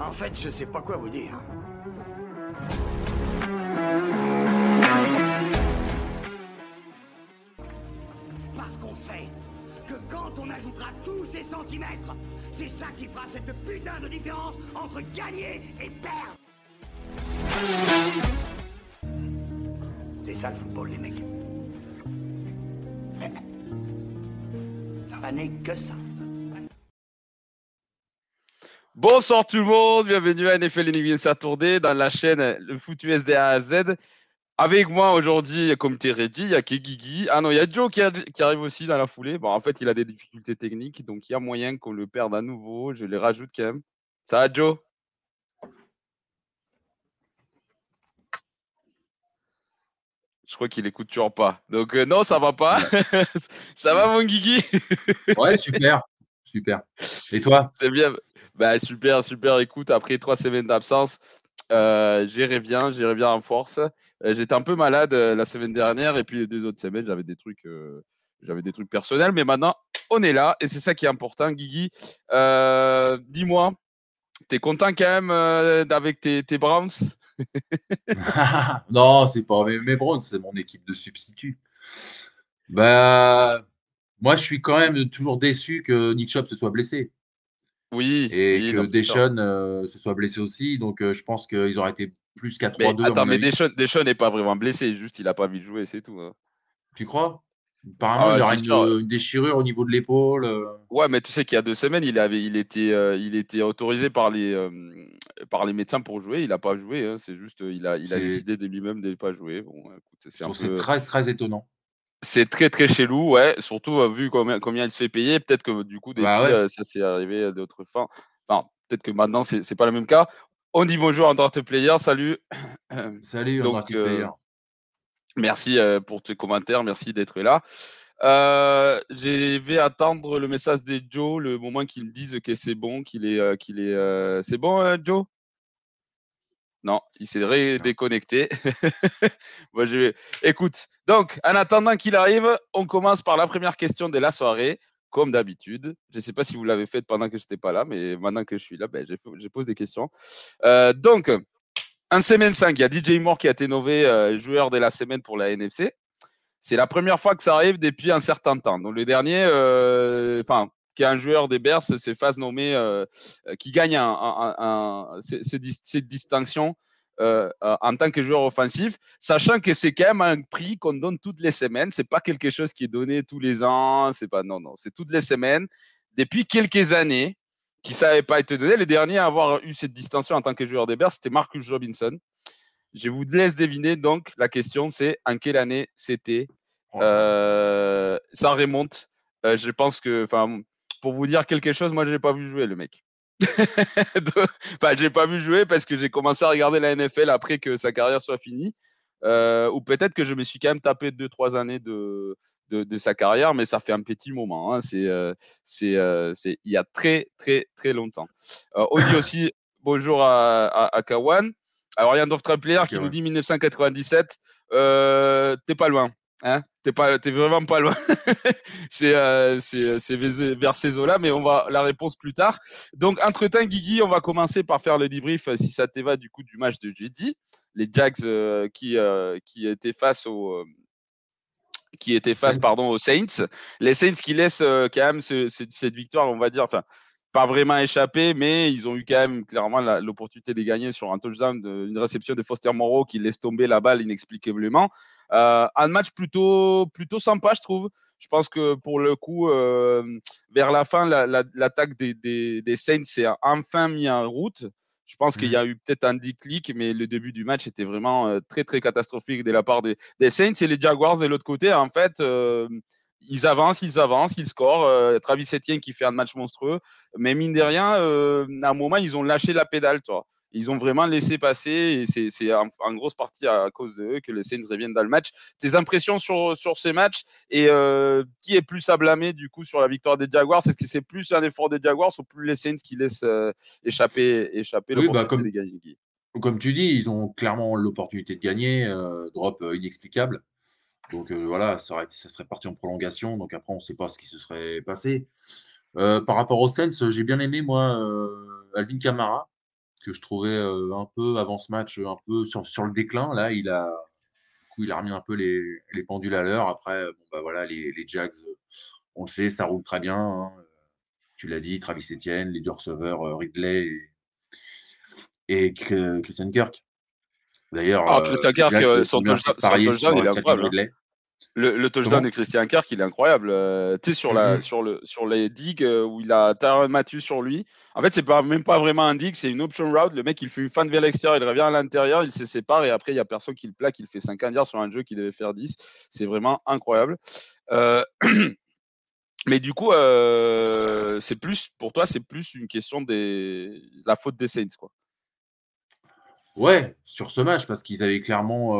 En fait, je sais pas quoi vous dire. Parce qu'on sait que quand on ajoutera tous ces centimètres, c'est ça qui fera cette putain de différence entre gagner et perdre. C'est ça le football, les mecs. Ça n'est que ça. Bonsoir tout le monde, bienvenue à NFL Énigme Saturday dans la chaîne Le Foot USDA à Z. Avec moi aujourd'hui, comme tu réduit, il y a Kegigi. Ah non, il y a Joe qui, a- qui arrive aussi dans la foulée. Bon, en fait, il a des difficultés techniques, donc il y a moyen qu'on le perde à nouveau. Je les rajoute quand même. Ça va, Joe? Je crois qu'il écoute toujours pas. Donc euh, non, ça va pas. ça va, mon Guigui Ouais, super. Super. Et toi? C'est bien. Bah, super, super. Écoute, après trois semaines d'absence, euh, j'irai bien, j'irai bien en force. Euh, J'étais un peu malade euh, la semaine dernière et puis les deux autres semaines, j'avais des trucs, euh, j'avais des trucs personnels. Mais maintenant, on est là et c'est ça qui est important, Guigui. Dis-moi, t'es content quand même avec tes, tes Browns? Non, c'est pas mes, mes Browns, c'est mon équipe de substitut. Bah, moi, je suis quand même toujours déçu que Nick Chubb se soit blessé Oui. et oui, que. Deshaun euh, se soit blessé aussi. Donc, euh, je pense qu'ils auraient été plus qu'à Mais 3-2. à attends, mais Deshaun n'est pas vraiment blessé, juste il a pas envie de jouer, c'est tout. hein. Tu crois? Apparemment, Ah, il aurait une, une déchirure au niveau de l'épaule. euh. Ouais, mais tu sais qu'il y a deux semaines, il avait, il était, euh, il était autorisé par les, par les médecins pour jouer. Il n'a pas joué. hein, c'est juste, il a, il a décidé de lui-même de ne pas jouer. Bon, peu, c'est très, très étonnant. C'est très très chelou, ouais. Surtout euh, vu combien, combien il se fait payer. Peut-être que du coup, depuis, Bah ouais. euh, ça s'est arrivé d'autres fins. Enfin, peut-être que maintenant, c'est, c'est pas le même cas. On dit bonjour à Draft Player. Salut. Salut, Donc, euh, Player. Merci euh, pour tes commentaires, merci d'être là. Euh, je vais attendre le message des Joe, le moment qu'ils me disent que c'est bon, qu'il est, euh, qu'il est, euh, c'est bon, euh, Joe? Non, il s'est redéconnecté. Moi, je vais. Écoute, donc, en attendant qu'il arrive, on commence par la première question de la soirée, comme d'habitude. Je ne sais pas si vous l'avez faite pendant que je n'étais pas là, mais maintenant que je suis là, ben, je, je pose des questions. Euh, donc, en semaine 5, il y a DJ Moore qui a été nommé euh, joueur de la semaine pour la NFC. C'est la première fois que ça arrive depuis un certain temps. Donc le dernier, euh, enfin, qui est un joueur des Bears, Faz nommé, euh, euh, qui gagne un, un- un- cette distinction euh, euh, en tant que joueur offensif, sachant que c'est quand même un prix qu'on donne toutes les semaines. C'est pas quelque chose qui est donné tous les ans. C'est pas non non, c'est toutes les semaines depuis quelques années qui ne savait pas été donné. Le dernier à avoir eu cette distinction en tant que joueur des Bears, c'était Marcus Robinson. Je vous laisse deviner donc. La question, c'est en quelle année c'était Oh. Euh, Ça remonte. Euh, je pense que, enfin, pour vous dire quelque chose, moi, je n'ai pas vu jouer le mec. Enfin, j'ai pas vu jouer parce que j'ai commencé à regarder la NFL après que sa carrière soit finie. Euh, ou peut-être que je me suis quand même tapé deux, trois années de, de, de sa carrière, mais ça fait un petit moment. hein. C'est, euh, c'est, euh, c'est il y a très, très, très longtemps. On dit aussi bonjour à, à, à Kawan. Alors, il y a un d'autres player qui nous dit 1997. Euh, t'es pas loin. Hein t'es pas, t'es vraiment pas loin. c'est, euh, c'est, c'est vers ces eaux-là, mais on va la réponse plus tard. Donc, entre-temps, Guigui, on va commencer par faire le débrief, euh, si ça te va, du coup, du match de jeudi. Les Jags euh, qui, euh, qui étaient face aux. euh, qui étaient face Saints. pardon aux Saints, les Saints qui laissent euh, quand même ce- ce- cette victoire, on va dire, enfin pas vraiment échappé, mais ils ont eu quand même clairement la- l'opportunité de gagner sur un touchdown, de- une réception de Foster Moreau qui laisse tomber la balle inexplicablement. Euh, un match plutôt plutôt sympa, je trouve. Je pense que pour le coup, euh, vers la fin, la- la- l'attaque des, des, des Saints s'est enfin mis en route. Je pense qu'il y a eu peut-être un déclic, mais le début du match était vraiment euh, très très catastrophique de la part des, des Saints et les Jaguars de l'autre côté. En fait, euh, ils avancent, ils avancent, ils scorent. Euh, Travis Etienne qui fait un match monstrueux. Mais mine de rien, euh, à un moment, ils ont lâché la pédale, toi. Ils ont vraiment laissé passer et c'est en, grosse partie à, cause de eux que les Saints reviennent dans le match. Tes impressions sur, sur ces matchs et euh, qui est plus à blâmer du coup sur la victoire des Jaguars? Est-ce que c'est plus un effort des Jaguars ou plus les Saints qui laissent échapper, échapper oui, bah, comme, comme tu dis, ils ont clairement l'opportunité de gagner, drop inexplicable. Donc euh, voilà, ça, serait parti en prolongation. Donc après, on ne sait pas ce qui se serait passé. Euh, par rapport au Sens, j'ai bien aimé, moi, euh, Alvin Kamara, que je trouvais un peu avant ce match, un peu sur, sur le déclin. Là, il a, il a remis un peu les, les pendules à l'heure. Après, bon, bah, voilà, les, les, Jags, on le sait, ça roule très bien. Hein. Tu l'as dit, Travis Etienne, les deux receveurs, Ridley et, et Christian Kirk. D'ailleurs, ah, Christian Kirk, son touchdown, il est incroyable. Le, le touchdown de Christian Kirk, il est incroyable. Euh, tu sais, sur, la, mm-hmm. sur, le, sur les digues euh, où il a Tyron Matthew sur lui. En fait, c'est pas, même pas vraiment un dig, c'est une option route. Le mec, il fait une fin de vers l'extérieur, il revient à l'intérieur, il se sépare et après, il n'y a personne qui le plaque. Il fait 5 yards sur un jeu qui devait faire 10. C'est vraiment incroyable. Euh, mais du coup, c'est plus, pour toi, c'est plus une question de la faute des Saints, quoi. Ouais, sur ce match, parce qu'ils avaient clairement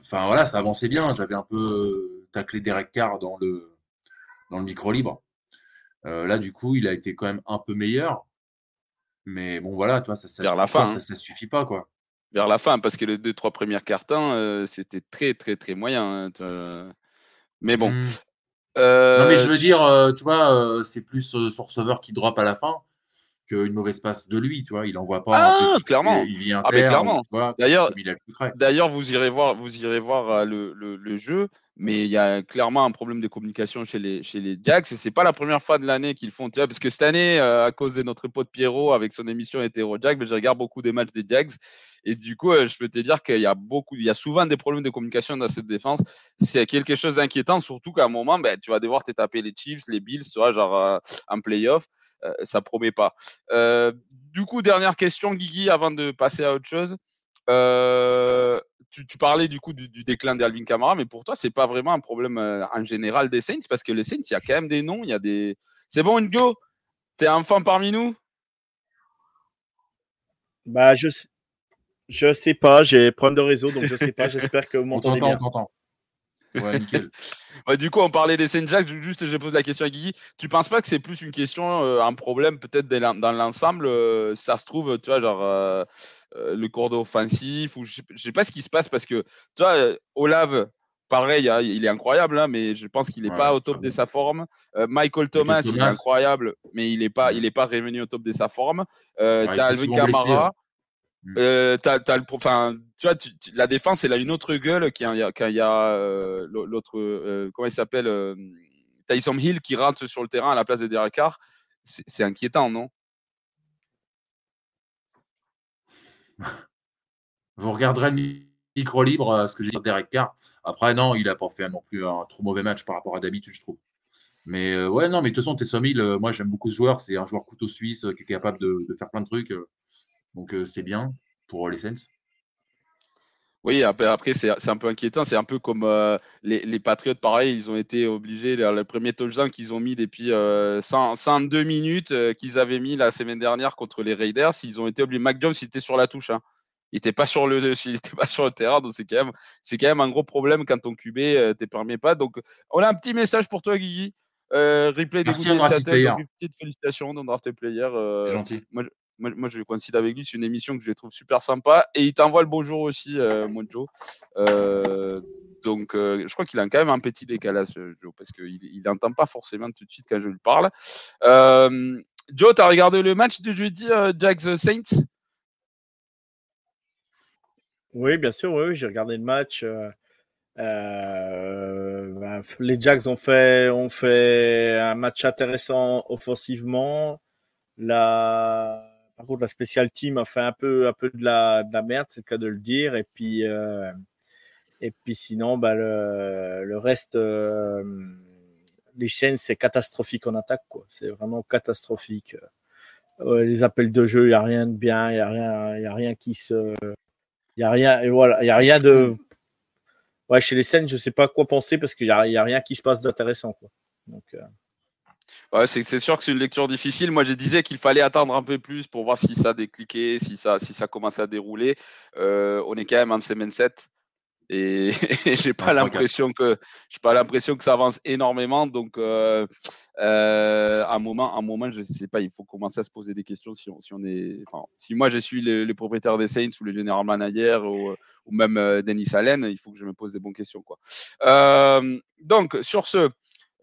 enfin voilà, ça avançait bien. J'avais un peu euh, taclé Derek Carr dans le, dans le micro libre. Euh, là, du coup, il a été quand même un peu meilleur. Mais bon, voilà, toi, ça, ça, Vers la fin, ça, ça, suffit pas, quoi. Vers la fin, parce que les deux, trois premières cartons, euh, c'était très, très, très moyen. Hein, mais bon. Mmh. non, mais je veux dire, tu vois, c'est plus ce receveur qui drop à la fin qu'une mauvaise passe de lui, tu vois. Il envoie pas. Ah, clairement. Il, vient ah, clairement. D'ailleurs, d'ailleurs, vous irez voir, vous irez voir euh, le, le, le, jeu, mais il y a clairement un problème de communication chez les chez les Jags et c'est pas la première fois de l'année qu'ils font, tu vois, parce que cette année, euh, à cause de notre pote Pierrot avec son émission Hétéro Jags, je regarde beaucoup des matchs des Jags et du coup, euh, je peux te dire qu'il y a beaucoup, il y a souvent des problèmes de communication dans cette défense. C'est quelque chose d'inquiétant, surtout qu'à un moment, ben, tu vas devoir te taper les Chiefs, les Bills, tu vois, genre en playoff. Euh, ça promet pas. Euh, du coup, dernière question, Guigui, avant de passer à autre chose. Euh, tu, parlais du coup du, déclin d'Alvin Kamara, mais pour toi, c'est pas vraiment un problème en général des Saints? Parce que les Saints, il y a quand même des noms, il y a des. C'est bon, Ngo T'es un fan parmi nous? Bah, je sais, je sais pas, j'ai problème de réseau, donc je sais pas. J'espère que vous m'entendez bien. Ouais, nickel. du coup, on parlait des Saint Jacques. Juste, je pose la question à Guigui. Tu penses pas que c'est plus une question, euh, un problème peut-être dans l'ensemble euh, Ça se trouve, tu vois, genre euh, le cours offensif ou je, sais pas ce qui se passe parce que, tu vois, Olav, pareil, hein, il est incroyable, hein, mais je pense qu'il n'est pas au top de sa forme. Michael Thomas, il est incroyable, mais il n'est pas, il est pas revenu au top de sa forme. Euh, ouais, Alvin Kamara. Euh, enfin, tu vois, la défense, elle a une autre gueule quand il y a, y a euh, l'autre, euh, comment il s'appelle, Tyson Hill qui rentre sur le terrain à la place de Derek Carr. C'est inquiétant, non? Vous regarderez le micro libre, ce que j'ai dit sur Derek Carr. Après, non, il n'a pas fait non plus un trop mauvais match par rapport à d'habitude, je trouve. Mais ouais, non, mais de toute façon, Tessom Hill, moi j'aime beaucoup ce joueur. C'est un joueur couteau suisse qui est capable de faire plein de trucs. Donc c'est bien pour les Saints. Oui, après, c'est un peu inquiétant. C'est un peu comme les, les Patriots, pareil, ils ont été obligés, le premier touchdown qu'ils ont mis depuis 102 minutes qu'ils avaient mis la semaine dernière contre les Raiders, ils ont été obligés. Mac Jones, il était sur la touche. Hein. Il n'était pas, sur le, pas sur le terrain, donc c'est quand, même, quand même un gros problème quand ton QB ne te permet pas. Donc, on a un petit message pour toi, Guigui. replay des Petite félicitations dans Draft Player. gentil. Moi, moi, je coïncide avec lui. C'est une émission que je trouve super sympa. Et il t'envoie le bonjour aussi, euh, Mojo. Euh, donc, euh, je crois qu'il a quand même un petit décalage, Joe, parce qu'il n'entend pas forcément tout de suite quand je lui parle. Joe, tu as regardé le match de jeudi, Jags Saints? Oui, bien sûr, oui, j'ai regardé le match. Bah, les Jags ont fait, ont fait un match intéressant offensivement. La, par contre, la spécial team a fait un peu, un peu de, la, de la merde, c'est le cas de le dire. Et puis, euh, et puis sinon, bah, le, le reste, euh, les chaînes, c'est catastrophique en attaque. Quoi. C'est vraiment catastrophique. Euh, les appels de jeu, il n'y a rien de bien, il n'y a, rien, a rien qui se. Il n'y a rien, voilà, a rien de. ouais, chez les scènes, je sais pas quoi penser parce qu'il n'y a, a, rien qui se passe d'intéressant. Donc, euh... Ouais, c'est sûr que c'est une lecture difficile. Moi, je disais qu'il fallait attendre un peu plus pour voir si ça décliquait, si ça, si ça commençait à dérouler. Euh, on est quand même en semaine 7 et, j'ai pas l'impression que j'ai pas l'impression que ça avance énormément. Donc, euh, euh, à un moment, un moment, je sais pas, il faut commencer à se poser des questions si on, si on est, enfin, si moi je suis le, propriétaire des Saints ou le général manager ou, ou même euh, Denis Allen, il faut que je me pose des bonnes questions, quoi. Euh, donc, sur ce.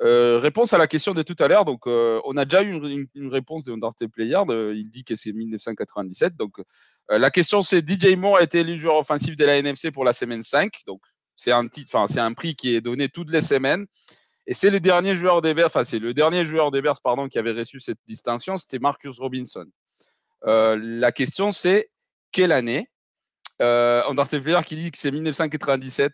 Euh, réponse à la question de tout à l'heure. Donc, euh, on a déjà eu une, réponse de Undertale Player. De, il dit que c'est 1997. Donc, euh, la question c'est DJ Moore a été élu joueur offensif de la NFC pour la semaine 5. Donc, c'est un titre, enfin, c'est un prix qui est donné toutes les semaines. Et c'est le dernier joueur des Bears, enfin, c'est le dernier joueur des pardon, qui avait reçu cette distinction. C'était Marcus Robinson. la question c'est quelle année? Euh, Undertale Player qui dit que c'est 1997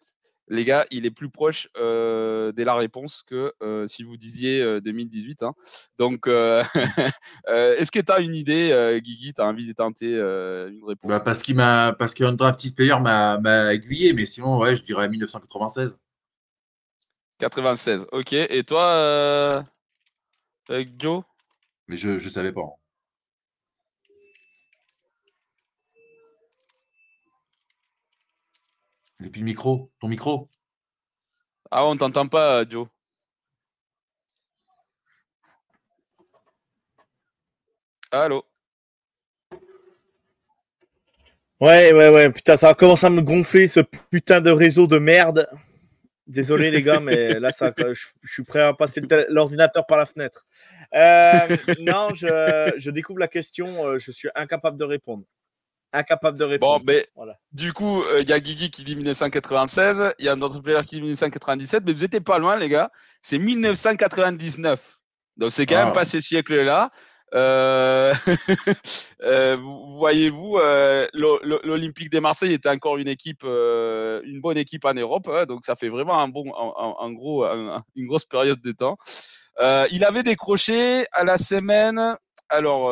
les gars, il est plus proche euh, de la réponse que euh, si vous disiez euh, 2018. Hein. Donc, euh, est-ce que tu as une idée, Guigui Tu as envie de tenter une réponse? bah Parce qu'il m'a, parce qu'un drafted player m'a aiguillé, mais sinon, ouais, je dirais 1996. 96, ok. Et toi, Joe? Mais je ne savais pas. Et puis le micro, ton micro. Ah, on t'entend pas, Joe. Allô Ouais, ouais, ouais. Putain, ça commence à me gonfler ce putain de réseau de merde. Désolé les gars, mais là, ça, je, suis prêt à passer l'ordinateur par la fenêtre. Euh, non, je, je, découvre la question, euh, je suis incapable de répondre incapable de répondre. Bon, mais voilà. du coup, il euh, y a Guigui qui dit 1996, il y a un autre player qui dit 1997, mais vous n'étiez pas loin, les gars. C'est 1999. Donc, c'est quand ah. même pas ce siècle-là. Euh... euh, voyez-vous, euh, l'Olympique des Marseille était encore une équipe, euh, une bonne équipe en Europe, hein, donc ça fait vraiment un bon, un, un gros, un, une grosse période de temps. il avait décroché à la semaine, alors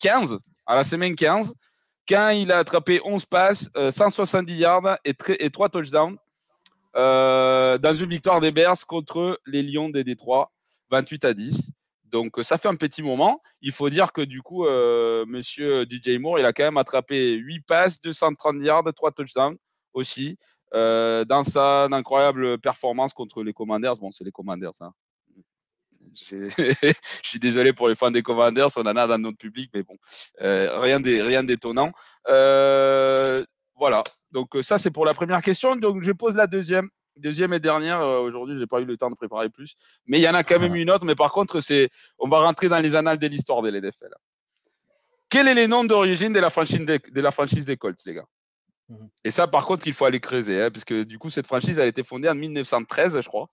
15, à la semaine 15, quand il a attrapé 11 passes, 170 euh, yards et, et 3 touchdowns euh, dans une victoire des Bears contre les Lions des Détroits, 28 à 10. Donc ça fait un petit moment. Il faut dire que du coup, euh, Monsieur DJ Moore, il a quand même attrapé 8 passes, 230 yards, 3 touchdowns aussi. Euh, dans sa incroyable performance contre les Commanders. Bon, c'est les Commanders. Hein. je suis désolé pour les fans des Commanders, on en a dans notre public, mais bon, euh, rien d'étonnant. Euh, voilà, donc euh, ça c'est pour la première question. Donc je pose la deuxième. Deuxième et dernière, aujourd'hui, j'ai pas eu le temps de préparer plus, mais il y en a quand même une autre. Mais par contre, c'est, on va rentrer dans les annales de l'histoire de l'NFL. Quel est les noms d'origine de la franchise des, de la franchise des Colts, les gars? Mhm. Et ça, par contre, il faut aller creuser, hein, parce que du coup, cette franchise a été fondée en 1913, je crois.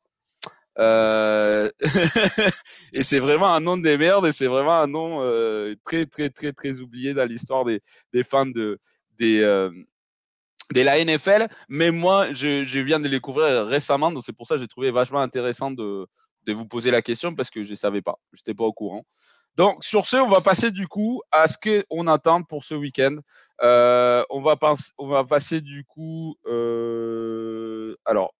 Euh... et c'est vraiment un nom de merde et c'est vraiment un nom euh, très très très très oublié dans l'histoire des, des, fans de des euh, de la NFL. Mais moi, je, viens de les découvrir récemment, donc c'est pour ça que j'ai trouvé vachement intéressant de, de vous poser la question parce que je ne savais pas, je n'étais pas au courant. Donc sur ce, on va passer du coup à ce qu'on attend pour ce week-end. Euh, on, va on va passer du coup, alors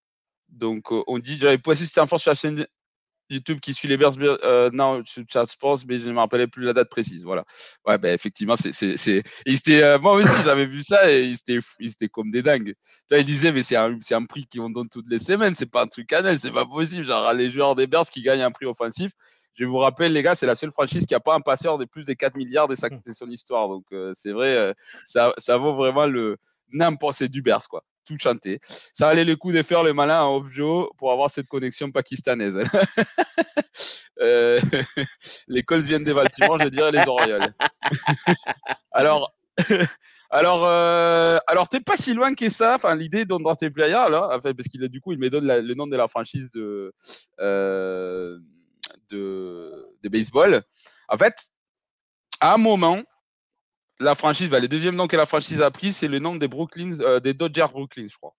donc, euh, on dit, j'avais posté cette info sur la chaîne YouTube qui suit les Bears, euh, non, sur Chat Sports, mais je ne me rappelais plus la date précise. Voilà. Ouais, ben, effectivement, c'est, c'est, c'est, euh, moi aussi, j'avais vu ça et ils étaient, étaient comme des dingues. Tu vois, ils disaient, mais c'est un, c'est un prix qu'on donne toutes les semaines, c'est pas un truc annuel, c'est pas possible. Genre, les joueurs des Bears qui gagnent un prix offensif. Je vous rappelle, les gars, c'est la seule franchise qui n'a pas un passeur de plus de 4 milliards de, sa, de son histoire. Donc, c'est vrai, ça, ça vaut vraiment le, n'importe, c'est du Bears, quoi tout chanter. Ça allait le coup de faire le malin en off-Joe pour avoir cette connexion pakistanaise. euh, les Colts viennent des Baltimore, je dirais les Orioles. alors, alors, euh, alors t'es pas si loin que ça. Enfin, l'idée tes Playa, là, enfin, parce qu'il du coup, il me donne le nom de la franchise euh, de, de baseball. En fait, à un moment, la franchise, bah, le deuxième nom que la franchise a pris, c'est le nom des Brooklyn, euh, des Dodgers Brooklyn, je crois.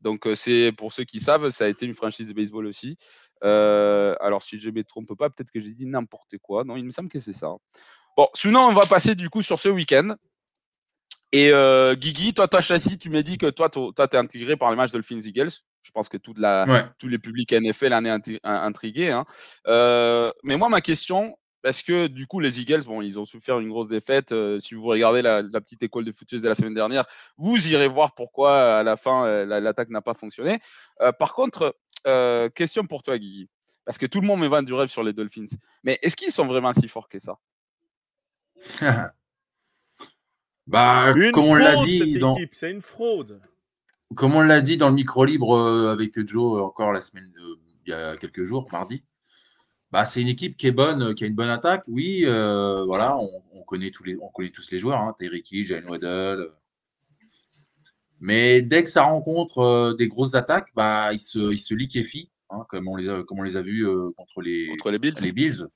Donc euh, c'est pour ceux qui savent, ça a été une franchise de baseball aussi. Euh, alors si je ne me trompe pas, peut-être que j'ai dit n'importe quoi. Non, il me semble que c'est ça. Bon, sinon on va passer du coup sur ce week-end. Et Guigui, toi, ta châssis, tu m'as dit que toi, tu es intégré par les matchs Dolphins Eagles. Je pense que toute la, Ouais. tous les publics NFL en est intri- in- intrigués. hein. Mais moi, ma question, parce que du coup, les Eagles, bon, ils ont souffert une grosse défaite. euh, si vous regardez la, la petite école de football de la semaine dernière, vous irez voir pourquoi à la fin euh, la- l'attaque n'a pas fonctionné. Euh, par contre, euh, question pour toi, Guigui. Parce que tout le monde me vend du rêve sur les Dolphins. Mais est-ce qu'ils sont vraiment si forts que ça? Bah, Une comme on l'a fraude, dit dans, équipe, c'est une fraude. comme on l'a dit dans le micro libre avec Joe encore la semaine, il y a quelques jours, mardi. Bah, c'est une équipe qui est bonne, euh, qui a une bonne attaque. Oui, euh, voilà, on, on connaît tous les, on connaît tous les joueurs, hein, Terry Hill, Jalen Waddle. euh. Mais dès que ça rencontre euh, des grosses attaques, bah, ils se, ils se liquéfient, hein, comme on les a, comme on les a vus euh, contre les, contre les Bills les Bills,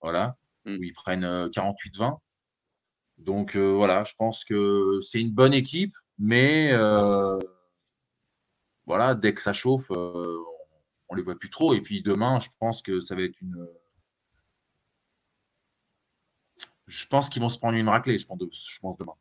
voilà, Mm. où ils prennent euh, 48-20. Donc euh, voilà, je pense que c'est une bonne équipe, mais euh, voilà, dès que ça chauffe, euh, on les voit plus trop. Et puis demain, je pense que ça va être une. Je pense qu'ils vont se prendre une raclée, je pense, de- je pense demain.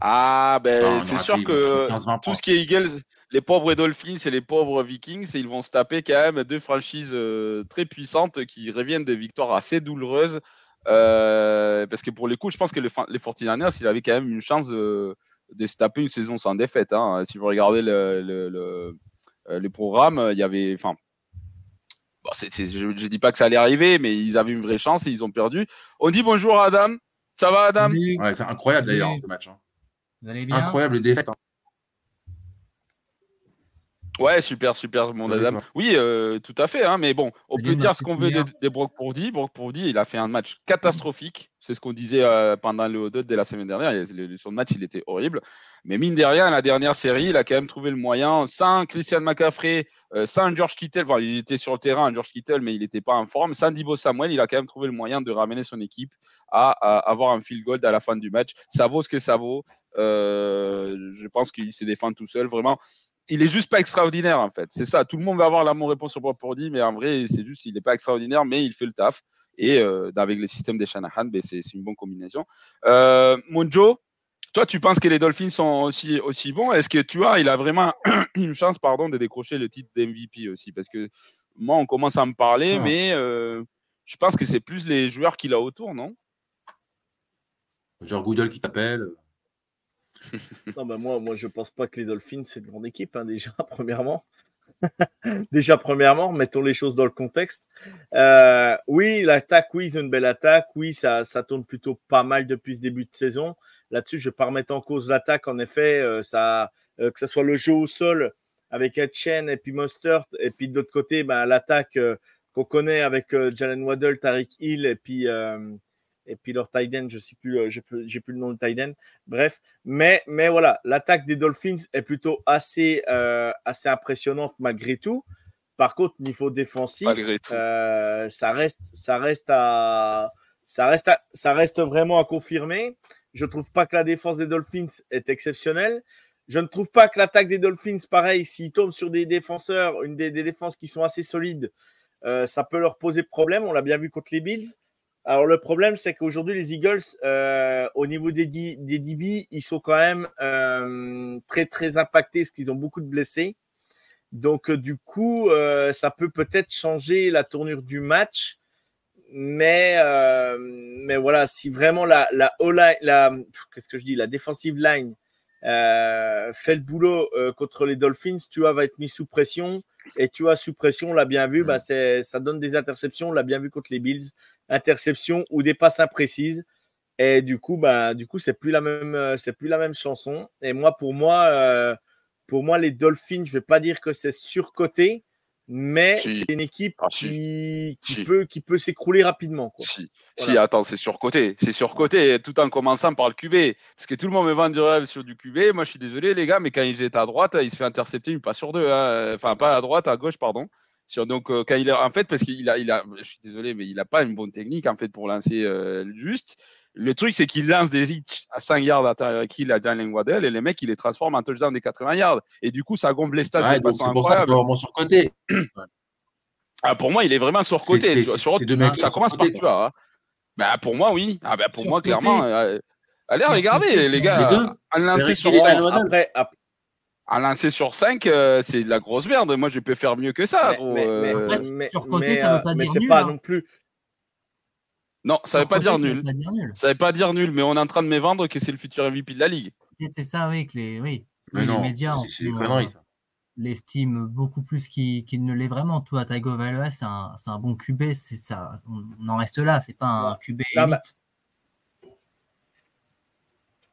Ah, ben, Enfin, c'est sûr que prendre 15-20 tout ce qui est Eagles, les pauvres Dolphins et les pauvres Vikings, ils vont se taper quand même deux franchises euh, très puissantes qui reviennent des victoires assez douloureuses. Euh, parce que pour les coups, je pense que les, les 49ers, ils avaient quand même une chance de, de se taper une saison sans défaite. hein. Si vous regardez le, le, le, euh, le programme, il y avait. Enfin, bon, c'est- c'est- je ne dis pas que ça allait arriver, mais ils avaient une vraie chance et ils ont perdu. On dit bonjour à Adam. Ça va, Adam? Ouais, c'est incroyable d'ailleurs Oui. ce match. hein. vous allez bien? Incroyable défaite. hein. Ouais, super, super, mon Adam. Oui, euh, tout à fait. hein, mais bon, on peut dire ce qu'on veut des, des Brock Purdy. Brock Purdy, il a fait un match catastrophique. C'est ce qu'on disait euh, pendant le O2 de la semaine dernière. Il- le- son match, il était horrible. Mais mine de rien, la dernière série, il a quand même trouvé le moyen, sans Christian McCaffrey, euh, sans George Kittle. Enfin, il était sur le terrain, George Kittle, mais il n'était pas en forme. Sans Dibo Samuel, il a quand même trouvé le moyen de ramener son équipe à, à avoir un field goal à la fin du match. Ça vaut ce que ça vaut. Je pense qu'il se défend tout seul. Vraiment, il est juste pas extraordinaire en fait. C'est ça. Tout le monde va avoir la bonne réponse sur Purdy, mais en vrai, c'est juste il n'est pas extraordinaire, mais il fait le taf. Et euh, avec le système des Shanahan, ben, c'est une bonne combinaison. Euh, mon Joe, toi, tu penses que les Dolphins sont aussi, aussi bons? Est-ce que tu vois, il a vraiment une chance pardon, de décrocher le titre d'MVP aussi? Parce que moi, on commence à me parler, Ah. mais euh, je pense que c'est plus les joueurs qu'il a autour, non? Genre Goodell qui t'appelle. Non, bah moi, moi, je pense pas que les Dolphins, c'est une grande équipe, hein, déjà, premièrement. déjà, premièrement, mettons les choses dans le contexte. Euh, oui, l'attaque, oui, ont une belle attaque. Oui, ça, ça tourne plutôt pas mal depuis ce début de saison. Là-dessus, je ne vais pas remettre en cause l'attaque. En effet, euh, ça, euh, que ce soit le jeu au sol avec Etchen et puis Mostert, et puis de l'autre côté, bah, l'attaque qu'on connaît avec Jalen Waddle, Tariq Hill, et puis, et puis leur tight end, je sais plus, euh, j'ai plus, le nom de tight end. Bref, mais, mais voilà, l'attaque des Dolphins est plutôt assez, euh, assez impressionnante malgré tout. Par contre, niveau défensif, euh, ça reste, ça reste à, ça reste, à- ça reste vraiment à confirmer. Je trouve pas que la défense des Dolphins est exceptionnelle. Je ne trouve pas que l'attaque des Dolphins, pareil, s'ils tombent sur des défenseurs, une des, des défenses qui sont assez solides, euh, ça peut leur poser problème. On l'a bien vu contre les Bills. Alors le problème, c'est qu'aujourd'hui, les Eagles, euh, au niveau des, des DB, ils sont quand même euh, très très impactés parce qu'ils ont beaucoup de blessés. Donc euh, du coup, euh, ça peut peut-être changer la tournure du match. Mais euh, mais voilà, si vraiment la la, O-line- la qu'est-ce que je dis, la defensive line euh, fait le boulot euh, contre les Dolphins, tu vois, va être mis sous pression. Et tu vois, sous pression, on l'a bien vu, bah, c'est, ça donne des interceptions. On l'a bien vu contre les Bills. Interceptions ou des passes imprécises. Et du coup, bah, du coup, c'est plus la même, euh, c'est plus la même chanson. Et moi, pour moi, euh, pour moi, les Dolphins, je vais pas dire que c'est surcoté, mais Si. c'est une équipe Ah, si. qui, qui Si. peut, qui peut s'écrouler rapidement. Quoi. Si, Voilà. si, attends, c'est surcoté. C'est surcoté tout en commençant par le QB. Parce que tout le monde me vend du rêve sur du QB. Moi, je suis désolé, les gars, mais quand il jette à droite, il se fait intercepter une passe sur deux. hein. Enfin, pas à droite, à gauche, pardon. Sur, donc, euh, quand il a, en fait, parce qu'il a, il a, je suis désolé, mais il n'a pas une bonne technique, en fait, pour lancer euh, juste. Le truc, c'est qu'il lance des hits à 5 yards à Tyreek Hill, à Jalen Waddell, et les mecs, il les transforme en touchdown des 80 yards. Et du coup, ça gonfle les stats Ouais, de façon c'est pour ça vraiment surcoté. Ah, pour moi, il est vraiment surcoté. Sur- ces deux mecs ça commence par tu vois. hein. Bah, pour moi, oui. Ah, bah, pour moi, Surcoté, clairement. euh, allez, surcoté, regardez, les gars. Les deux. Un lancer sur. Après, lancer sur 5, euh, c'est de la grosse merde. Moi, je peux faire mieux que ça. Mais- gros, mais- mais- euh. Mais- sur côté, mais, ça veut euh, pas mais dire c'est nul, pas hein. non plus. Non, ça veut Sur pas côté, dire ça veut nul. pas dire nul. Ça veut pas dire nul, mais on est en train de me vendre que c'est le futur MVP de la ligue. C'est ça, oui, que les, oui. Mais Oui, les non, médias euh, l'estiment beaucoup plus qu'il qu'il ne l'est vraiment. Toi, Taigo Valois, c'est un, c'est un bon QB, c'est ça. On, en reste là, c'est pas un QB Non.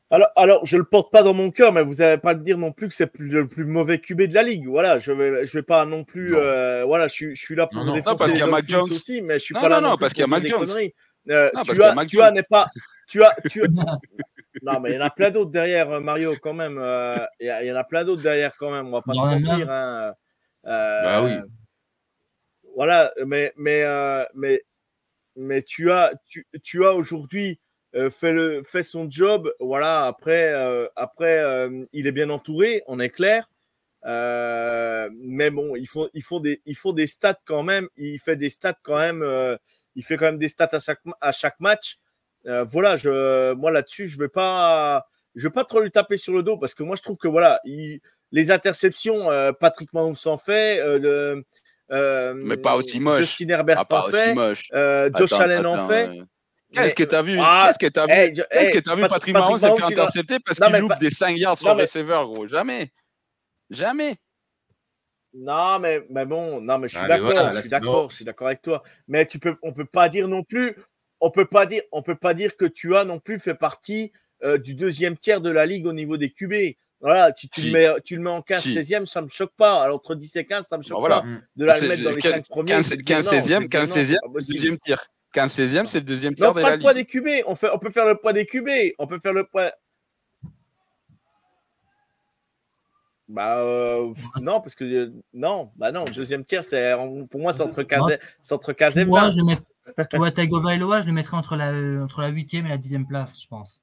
Alors, alors, je le porte pas dans mon cœur, mais vous n'allez pas le dire non plus que c'est plus- le plus mauvais QB de la ligue. Voilà, je vais, je vais pas non plus. Non. euh, voilà, je, suis- je suis là pour Non, non. Non, parce qu'il y a Mac Jones. aussi, mais je suis Non, pas là non, non, non, parce qu'il y a pour Mac Jones. Euh, parce tu as, tu as n'est pas, tu as, tu Non, mais il y en a plein d'autres derrière euh, Mario quand même. euh, Il y, en a plein d'autres derrière quand même. On va pas se mentir. Hein. Euh, Bah oui. Voilà, mais mais euh, mais mais tu as tu, tu as aujourd'hui euh, fait le fait son job. Voilà, après euh, après euh, il est bien entouré, on est clair. Euh, mais bon, il faut il faut des il faut des stats quand même. Il fait des stats quand même. Il fait quand même des stats à chaque à chaque match. Euh, voilà, je moi là-dessus, je vais pas je vais pas trop lui taper sur le dos parce que moi je trouve que voilà, il- les interceptions, euh, Patrick Mahomes en fait. euh, le, euh, Mais pas aussi moche. Justin Herbert Ah, en fait. euh, Josh Attends, Allen en attends, fait. euh, Qu'est-ce que Mais- t'as vu? Ah, Qu'est-ce que t'as vu? hey, je- hey, que t'as vu Pat- Patrick Patrick Mahomes s'est fait intercepter parce qu'il loupe pas- des 5 yards sur le mais- receiver, gros. Jamais. Jamais. Non, mais, mais bon, non, mais je suis Ah, d'accord, voilà, je suis d'accord, mort. je suis d'accord avec toi. Mais tu peux, on peut pas dire non plus, on peut pas dire, on peut pas dire que tu as non plus fait partie euh, du deuxième tiers de la ligue au niveau des QB. Voilà, si tu Si. le mets, tu le mets en 15, Si. 16e, ça me choque pas. Alors, entre 10 et 15, ça me choque Bah, voilà. pas. Mm. De la mettre dans les quin- 5 premiers. 15, je vais te 15 dire non, 16e, je vais te dire 15 non, 16e, c'est pas possible. deuxième tir. 15 16e, c'est le deuxième Mais on de fera la le poids des QB. On, fait, on peut faire le poids des QB. On peut faire le poids. Bah euh, non, parce que euh, non, bah non, deuxième tiers, c'est pour moi c'est entre 15 et, c'est entre 15 et Moi, 20. je le Vailoa, je le mettrais entre la, euh, entre la 8e et la 10e place, je pense.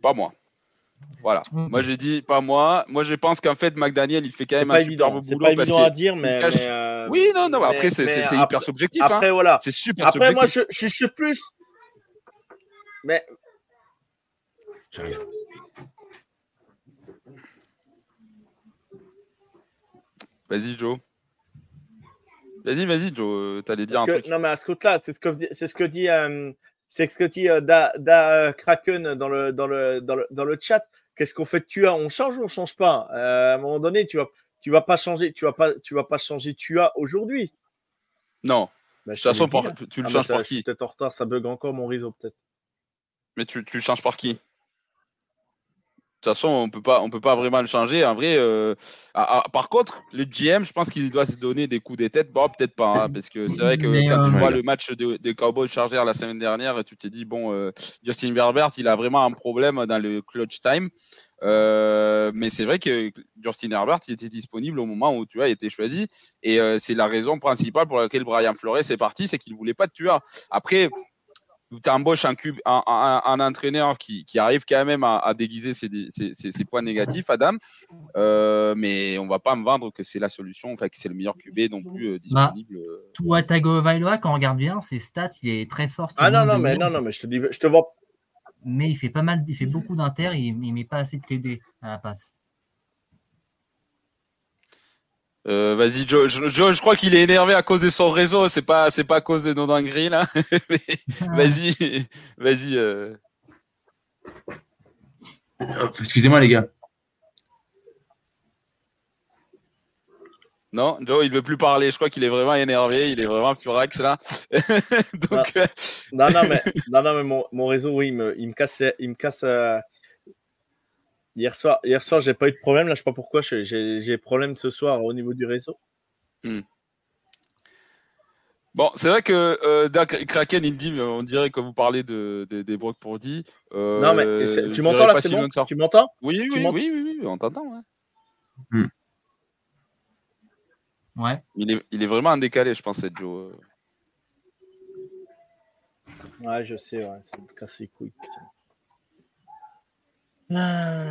Pas moi. Voilà. Moi, j'ai dit pas moi. Moi, je pense qu'en fait, McDaniel, il fait quand même pas un évident, c'est boulot pas parce évident à dire, mais, cache- mais, euh, Oui, non, non, mais- après, c'est après- hyper subjectif. hein. Après voilà. C'est super Après moi subjectif. je, je, je suis plus. Mais J'arrive. Vas-y, Joe. Vas-y, vas-y, Joe. euh, T'allais dire un que- truc. non mais à ce côté-là, c'est ce que dit- c'est ce que dit euh, c'est ce que dit euh, da, da Kraken dans le dans le dans le dans le chat. Qu'est-ce qu'on fait de Tua? On change ou on change pas? Euh, À un moment donné, tu vas tu vas pas changer, tu vas pas tu vas pas changer Tua aujourd'hui. Non. Bah, De toute te façon, là. tu le Ah, changes ça, par je suis qui? peut-être en retard, ça bug encore mon réseau peut-être. Mais tu, tu le changes par qui? Toute façon, on peut pas, on peut pas vraiment le changer. En vrai, euh, par contre, le GM, je pense qu'il doit se donner des coups des têtes. Bon, peut-être pas, hein, parce que c'est vrai que Mais, quand tu euh, vois le match de- des Cowboys Chargers la semaine dernière, tu t'es dit bon, euh, Justin Herbert, il a vraiment un problème dans le clutch time. Euh, mais c'est vrai que Justin Herbert, il était disponible au moment où tu il était choisi, et euh, c'est la raison principale pour laquelle Brian Flores est parti, c'est qu'il voulait pas de tueur. Après, tu embauches un, cube, un, un- un entraîneur qui, qui arrive quand même à, à déguiser ses, ses- ses- ses points négatifs, Adam. Euh, mais on va pas me vendre que c'est la solution, enfin que c'est le meilleur QB non plus euh, Bah, disponible. euh. Toi, Taigo Vailoa, quand on regarde bien, ses stats, il est très fort. Ah non non mais non non mais je te dis je te vois Mais il fait pas mal, il fait beaucoup d'inter, il, il met pas assez de TD à la passe. Euh, Vas-y, Joe, je, Joe, je crois qu'il est énervé à cause de son réseau, c'est pas, c'est pas à cause de nos dingueries là. Mais vas-y, vas-y. euh. Excusez-moi, les gars. Non, Joe, il veut plus parler. Je crois qu'il est vraiment énervé, il est vraiment furax là. Donc, euh, Non, non, mais, non, non, mais mon, mon réseau, oui, il me, il me casse. Il me casse euh, Hier soir, hier soir j'ai pas eu de problème. Là, je sais pas pourquoi. J'ai problème ce soir au niveau du réseau. Bon, c'est vrai que euh, Kraken, il dit, on dirait que vous parlez de, de- des Brock Purdy. Euh, non, mais tu m'entends là, c'est bon. Tu m'entends Oui, oui, oui, oui, oui, oui, on t'entend. ouais. Ouais. Il, est, il est vraiment en décalé, je pense, cette Joe. Ouais, je sais, ouais, ça me casse les couilles. putain. Ah.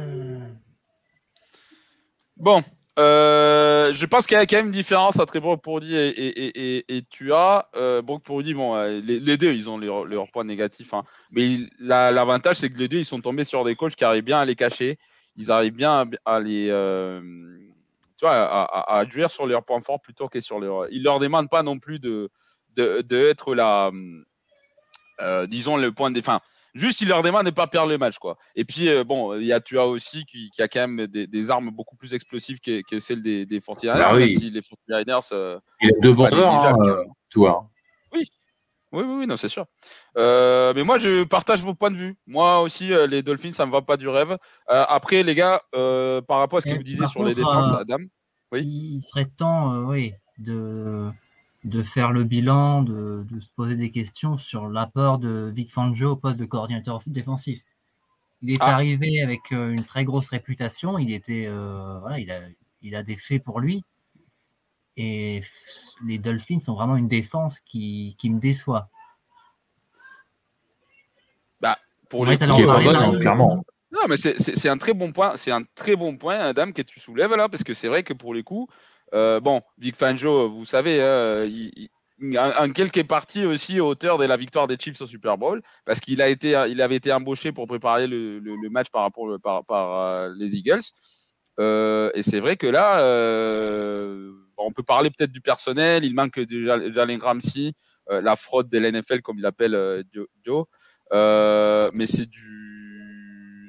Bon, euh, je pense qu'il y a quand même une différence entre Brock Purdy et, et, et, et, Tua. Euh, Purdy, bon, euh, les, deux, ils ont leurs points négatifs. hein. Mais l'avantage, c'est que les deux, ils sont tombés sur des coachs qui arrivent bien à les cacher. ils arrivent bien à, les. tu vois, à, à, sur leurs points forts plutôt que sur leurs. Ils leur demandent pas non plus de, de, être la. disons, le point de. Enfin, Juste, il leur demande de ne pas perdre le match. Quoi. Et puis, euh, bon, il y a Tua aussi qui, qui a quand même des, armes beaucoup plus explosives que, que celles des, des 49ers. Bah oui. les 49ers. Euh, il a deux bons joueurs, hein, euh, Tua. Oui. Oui, oui, oui, non, c'est sûr. Euh, mais moi, je partage vos points de vue. Moi aussi, les Dolphins, ça me va pas du rêve. après, les gars, par rapport à ce que vous disiez sur les défenses, Adam, oui. Il serait temps, oui, de de faire le bilan, de, se poser des questions sur l'apport de Vic Fangio au poste de coordinateur défensif. Il est ah. arrivé avec euh, une très grosse réputation, il était euh, voilà, il a, il a des faits pour lui. Et les Dolphins sont vraiment une défense qui, me déçoit. Bah, pour les clairement. Non, mais c'est un très bon point. C'est un très bon point, Adam, que tu soulèves là, parce que c'est vrai que pour les coups, euh, bon, Big Fanjo, vous savez, hein, en quelque partie aussi auteur de la victoire des Chiefs au Super Bowl, parce qu'il a été, il avait été embauché pour préparer le, match par rapport par, euh, les Eagles. Euh, et c'est vrai que là, on peut parler peut-être du personnel. Il manque de Jalen Ramsey, la fraude de l'NFL comme il appelle Joe. mais c'est du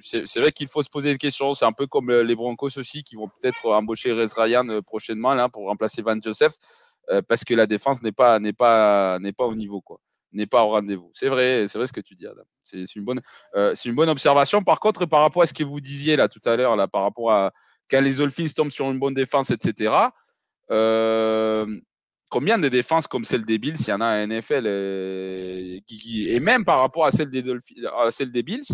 c'est vrai qu'il faut se poser des questions. C'est un peu comme euh, les Broncos aussi qui vont peut-être embaucher Rez Ryan euh, prochainement là, pour remplacer Van Joseph euh, parce que la défense n'est pas, n'est pas, n'est pas au niveau. quoi n'est pas au rendez-vous. C'est vrai, c'est vrai ce que tu dis, Adam. C'est une bonne, c'est une bonne observation. Par contre, par rapport à ce que vous disiez là tout à l'heure, là, par rapport à quand les Dolphins tombent sur une bonne défense, etc. combien de défenses comme celle des Bills, il y en a à NFL et, même par rapport à celle des Dolphins, à celle des Bills,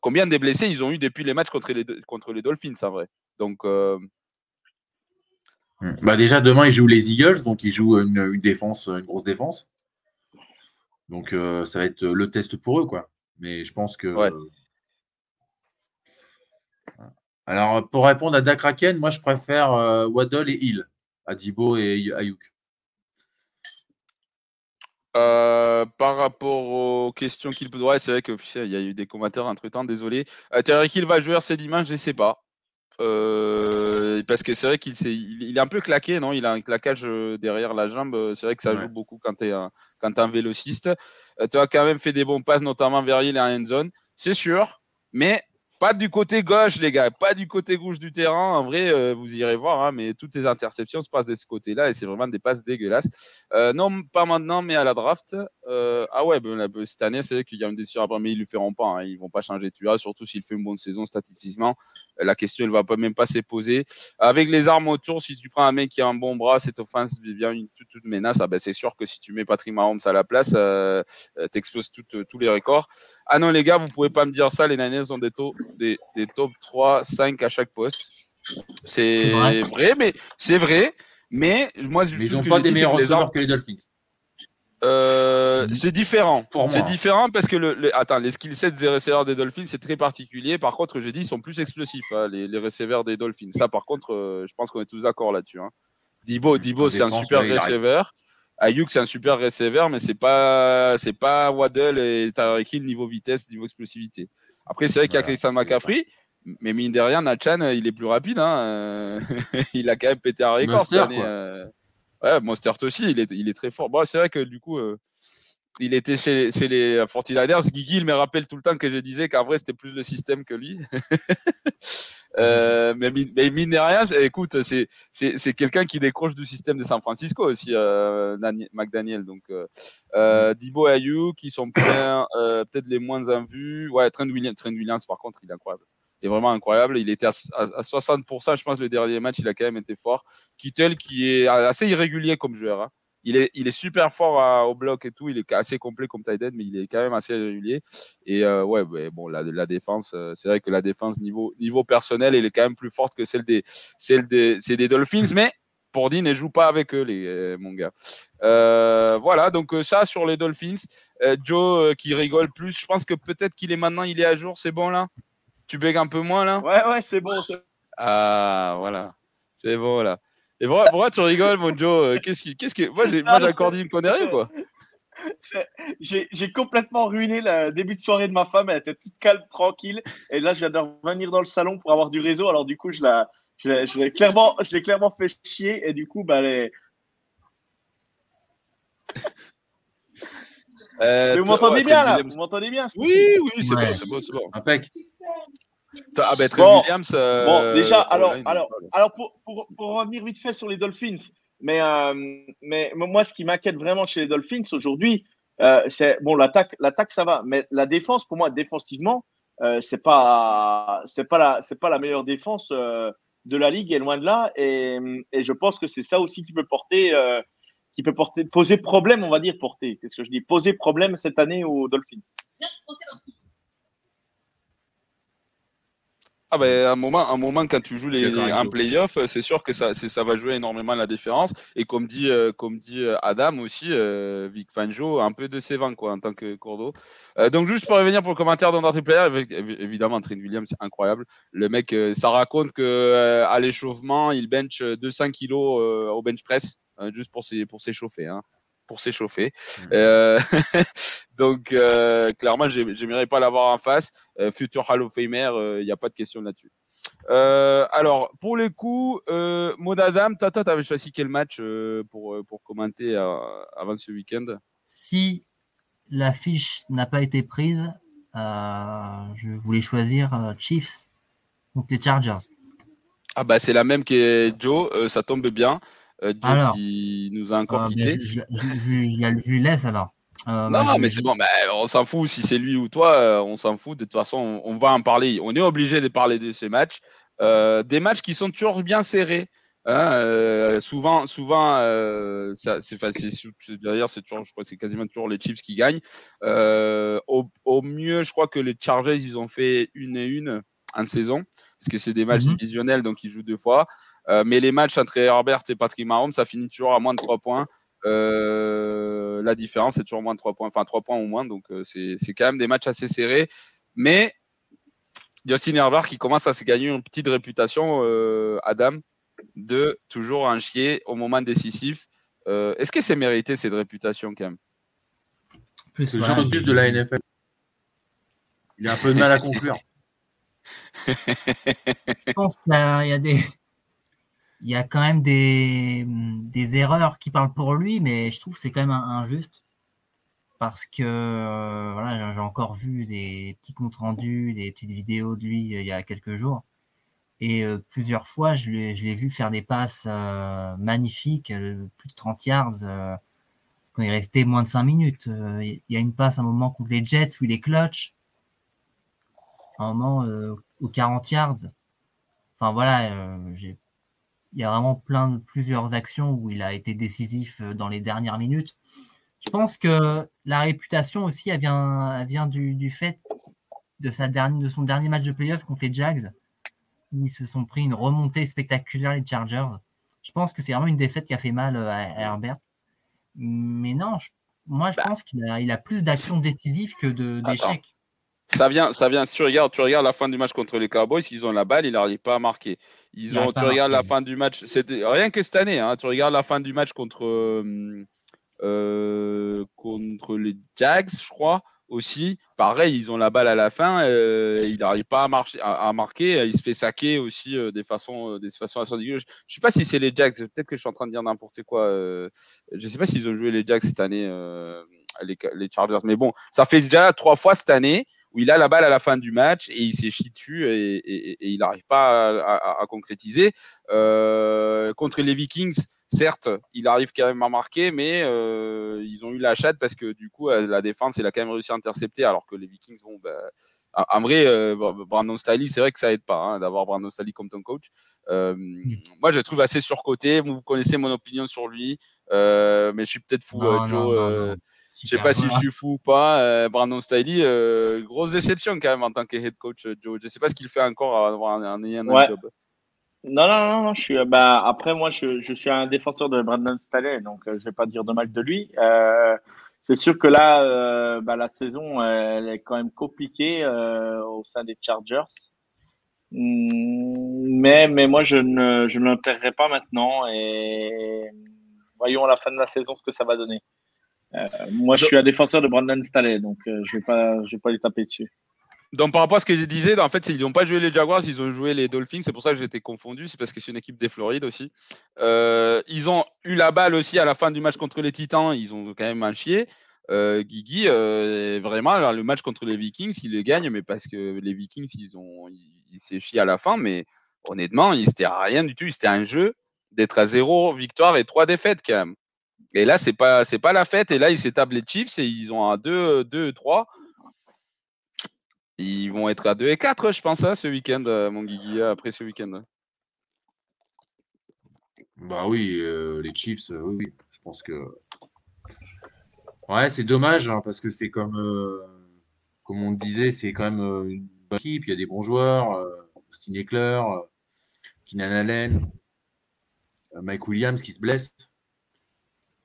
combien de blessés ils ont eu depuis les matchs contre les, contre les Dolphins, en vrai? Donc. Euh, hmm. Bah déjà, demain, ils jouent les Eagles, donc ils jouent une, défense, une grosse défense. Donc, euh, ça va être le test pour eux, quoi. Mais je pense que. Alors, pour répondre à Dakraken, moi, je préfère euh, Waddle et Hill, Adibo et Ayuk. Euh, par rapport aux questions qu'il peut. Ouais, c'est vrai qu'il y a eu des commentaires entre temps, désolé. Euh, Thierry qu'il va jouer ces dimanche, je ne sais pas. Euh, parce que c'est vrai qu'il est, il est un peu claqué, non? Il a un claquage euh, derrière la jambe. C'est vrai que ça joue beaucoup quand tu es, un, quand un vélociste. tu as quand même fait des bons passes, notamment vers Hill et en zone. C'est sûr. Mais pas du côté gauche, les gars, pas du côté gauche du terrain. En vrai, euh, vous irez voir, hein, mais toutes les interceptions se passent de ce côté-là et c'est vraiment des passes dégueulasses. Euh, non, pas maintenant, mais à la draft. Euh, ah ouais, ben, ben, cette année, c'est vrai qu'il y a une décision après, mais ils ne le feront pas. Hein, ils vont pas changer tu vois, surtout s'il fait une bonne saison statistiquement. La question, elle va pas même pas se poser. Avec les armes autour, si tu prends un mec qui a un bon bras, cette offense devient une toute, menace. Ah ben, c'est sûr que si tu mets Patrick Mahomes à la place, t'exploses tous les records. Ah non, les gars, vous pouvez pas me dire ça. Les Niners ont des, taux, des, des top 3, 5 à chaque poste. C'est vrai. mais c'est vrai. Mais moi, mais ils n'ont pas des meilleurs receveurs que les Dolphins. Euh, c'est différent. C'est différent parce que le, attends, les skill sets des receveurs des Dolphins c'est très particulier. Par contre, j'ai dit ils sont plus explosifs hein, les, les receveurs des Dolphins. Ça, par contre, euh, je pense qu'on est tous d'accord là-dessus. Hein. Dibo, Dibo, c'est un super receveur. Ayuk, c'est un super receiver, mais c'est pas, c'est pas Waddle et Tyreek Hill niveau vitesse, niveau explosivité. Après, c'est vrai qu'il y a Christian McCaffrey, mais mine de rien, Natchan, il est plus rapide. Hein. il a quand même pété un record cette année. Euh. Ouais, Monstert aussi, il est, il est très fort. Bon, c'est vrai que du coup, euh, il était chez, les 49ers. Guigui, il me rappelle tout le temps que je disais qu'en vrai, c'était plus le système que lui. euh, mais, mais mine de rien, écoute, c'est, quelqu'un qui décroche du système de San Francisco aussi, euh, McDaniel. Donc, euh, euh, Dibo et Ayuk, qui sont euh, peut-être les moins en vue. Ouais, Trent Williams, Williams, par contre, il est incroyable. Il est vraiment incroyable. Il était à, à, 60%, je pense, le dernier match, il a quand même été fort. Kittel, qui est assez irrégulier comme joueur. Hein il est, il est super fort au bloc et tout. Il est assez complet comme tight end, mais il est quand même assez régulier. Et euh, ouais, bon, la, la défense, euh, c'est vrai que la défense niveau, niveau personnel, elle est quand même plus forte que celle des, celle des, c'est des Dolphins, mais Pordy ne joue pas avec eux, les, euh, mon gars. voilà, donc ça sur les Dolphins. Joe qui rigole plus, je pense que peut-être qu'il est maintenant, il est à jour, c'est bon là? Tu bugs un peu moins là? Ouais, ouais, c'est bon. Ah, voilà. C'est bon là. Et pourquoi, tu rigoles, mon Joe euh, Qu'est-ce qui, qu'est-ce que, moi, j'ai, moi, j'accorde une connerie, quoi J'ai complètement ruiné le début de soirée de ma femme. Elle était toute calme, tranquille. Et là, je viens de revenir dans le salon pour avoir du réseau. Alors, du coup, je l'ai clairement, clairement fait chier. Et du coup, bah, les... Euh, vous m'entendez bien là Vous m'entendez bien Oui, oui, c'est bon, c'est bon, c'est bon. Impec. Ah ben, Trey Bon. Williams. euh, Bon, déjà, alors, alors, alors pour, pour, pour revenir vite fait sur les Dolphins, mais, euh, mais moi, ce qui m'inquiète vraiment chez les Dolphins aujourd'hui, euh, c'est bon, l'attaque, l'attaque, ça va, mais la défense, pour moi, défensivement, euh, c'est pas, c'est pas la, c'est pas la meilleure défense euh, de la ligue, et loin de là. Et, et je pense que c'est ça aussi qui peut porter, euh, qui peut porter, poser problème, on va dire porter. Qu'est-ce que je dis? Poser problème cette année aux Dolphins. Ah ben, à un moment, un moment, quand tu joues les, un playoff, euh, c'est sûr que ça, ça va jouer énormément la différence. Et comme dit, euh, comme dit euh, Adam aussi, euh, Vic Fangio, un peu de ses vents, quoi, en tant que cours Euh, donc, juste pour revenir pour le commentaire d'André Player, évidemment, Trent Williams, c'est incroyable. Le mec, ça raconte que euh, à l'échauffement, il bench euh, 200 kilos euh, au bench press, juste pour s'échauffer, hein, pour s'échauffer. Mhm. Euh, donc, euh, clairement, j'ai- j'aimerais pas l'avoir en face. Euh, futur Hall of Famer, il n'y a pas de question là-dessus. Euh, alors, pour les coups, euh, Maud Adam, toi, toi, avais choisi quel match euh, pour, euh, pour commenter euh, avant ce week-end? Si la fiche n'a pas été prise, euh, je voulais choisir euh, Chiefs contre les Chargers. Ah bah c'est la même que Joe, euh, ça tombe bien. Euh, Alors. qui nous a encore Euh, quitté. je, je- je- je- je lui laisse alors. Euh, Non, bah, je- mais c'est bon, bah, on s'en fout si c'est lui ou toi, euh, on s'en fout. De toute façon, on, on va en parler. On est obligé de parler de ces matchs. Des matchs qui sont toujours bien serrés. hein, euh, souvent, souvent, euh, c'est facile. D'ailleurs, c'est toujours, je crois, c'est quasiment toujours les Chiefs qui gagnent. Euh, au, au mieux, je crois que les Chargers, ils ont fait une et une en saison, parce que c'est des matchs Mhm. divisionnels, donc ils jouent deux fois. Euh, mais les matchs entre Herbert et Patrick Mahomes, ça finit toujours à moins de 3 points. Euh, la différence, c'est toujours moins de 3 points, enfin 3 points ou moins. Donc, euh, c'est c'est quand même des matchs assez serrés. Mais Justin Herbert qui commence à se gagner une petite réputation, euh, Adam, de toujours en chier au moment décisif. Euh, Est-ce que c'est mérité cette réputation quand même? Plus, C'est le genre de la NFL. Il a un peu de mal à conclure. je pense qu'il y a des, il y a quand même des, des erreurs qui parlent pour lui, mais je trouve que c'est quand même injuste parce que euh, voilà, j'ai- encore vu des petits comptes rendus, des petites vidéos de lui euh, il y a quelques jours, et euh, plusieurs fois je l'ai, vu faire des passes euh, magnifiques, euh, plus de 30 yards. quand il restait moins de 5 minutes, il y a une passe à un moment contre les Jets où il est clutch. À un moment, aux 40 yards, Enfin voilà, j'ai- il y a vraiment plein de plusieurs actions où il a été décisif euh, dans les dernières minutes. Je pense que la réputation aussi, elle vient, elle vient du, du fait de, sa dernière, de son dernier match de playoff contre les Jags, où ils se sont pris une remontée spectaculaire, les Chargers. Je pense que c'est vraiment une défaite qui a fait mal euh, à, à Herbert. Mais non, je- moi je Bah. pense qu'il a, il a plus d'actions décisives que d'échecs. Ça vient, ça vient. Si tu regardes, tu regardes la fin du match contre les Cowboys, ils ont la balle, ils n'arrivent pas à marquer. Ils Ils ont, tu regardes la fin du match, c'était rien que cette année. Hein, tu regardes la fin du match contre euh, euh, contre les Jags, je crois aussi. Pareil, ils ont la balle à la fin, euh, il n'arrive pas à, marcher, à, à marquer. Il se fait saquer aussi euh, des façons, euh, des façons assez ridicules. Je ne sais pas si c'est les Jags. Peut-être que je suis en train de dire n'importe quoi. euh, je ne sais pas s'ils ont joué les Jags cette année, euh, les, les Chargers. Mais bon, ça fait déjà trois fois cette année où il a la balle à la fin du match et il s'est chié dessus et, et- et il n'arrive pas à, à- à concrétiser. Euh, contre les Vikings, certes, il arrive quand même à marquer, mais euh, ils ont eu la chatte parce que du coup, euh, la défense, il a quand même réussi à intercepter, alors que les Vikings, bon, ben, en en vrai, euh, Brandon Staley, c'est vrai que ça aide pas hein, d'avoir Brandon Staley comme ton coach. Euh, Moi, je le trouve assez surcoté. Vous connaissez mon opinion sur lui, euh, mais je suis peut-être fou, Non, Joe. non, non. Je sais pas si Voilà. je suis fou ou pas. Euh, Brandon Staley, euh, grosse déception quand même en tant que head coach, euh, Joe. Je sais pas ce qu'il fait encore à avoir un, un, un Ouais. job. Non, non, non, non, je suis. Bah, après, moi, je, je suis un défenseur de Brandon Staley, donc euh, je vais pas dire de mal de lui. Euh, c'est sûr que là, euh, bah, la saison, elle est quand même compliquée euh, au sein des Chargers. Hum, Mais, mais moi, je ne, je ne l'enterrerai pas maintenant et voyons à la fin de la saison ce que ça va donner. Moi, je suis un défenseur de Brandon Staley, donc je vais pas, je vais pas lui taper dessus. Donc, par rapport à ce que je disais, en fait, ils n'ont pas joué les Jaguars, ils ont joué les Dolphins. C'est pour ça que j'étais confondu. C'est parce que c'est une équipe des Florides aussi. Euh, ils ont eu la balle aussi à la fin du match contre les Titans. Ils ont quand même un chier. Euh, Guigui, euh, vraiment, le match contre les Vikings, ils le gagnent, mais parce que les Vikings, ils ont, ils, s'est chié à la fin. Mais honnêtement, c'était rien du tout. C'était un jeu d'être à zéro victoire et trois défaites quand même. Et là, c'est pas, c'est pas la fête. Et là, ils s'établent les Chiefs et ils ont un 2, 2, 3. Ils vont être à 2 et 4, je pense, hein, ce week-end, euh, mon Guigui, après ce week-end. Bah oui, euh, les Chiefs, euh, oui, je pense que. Ouais, c'est dommage, hein, parce que c'est comme, comme on le disait, c'est quand même une bonne équipe, il y a des bons joueurs, Austin Eckler, Keenan Allen, Mike Williams qui se blesse.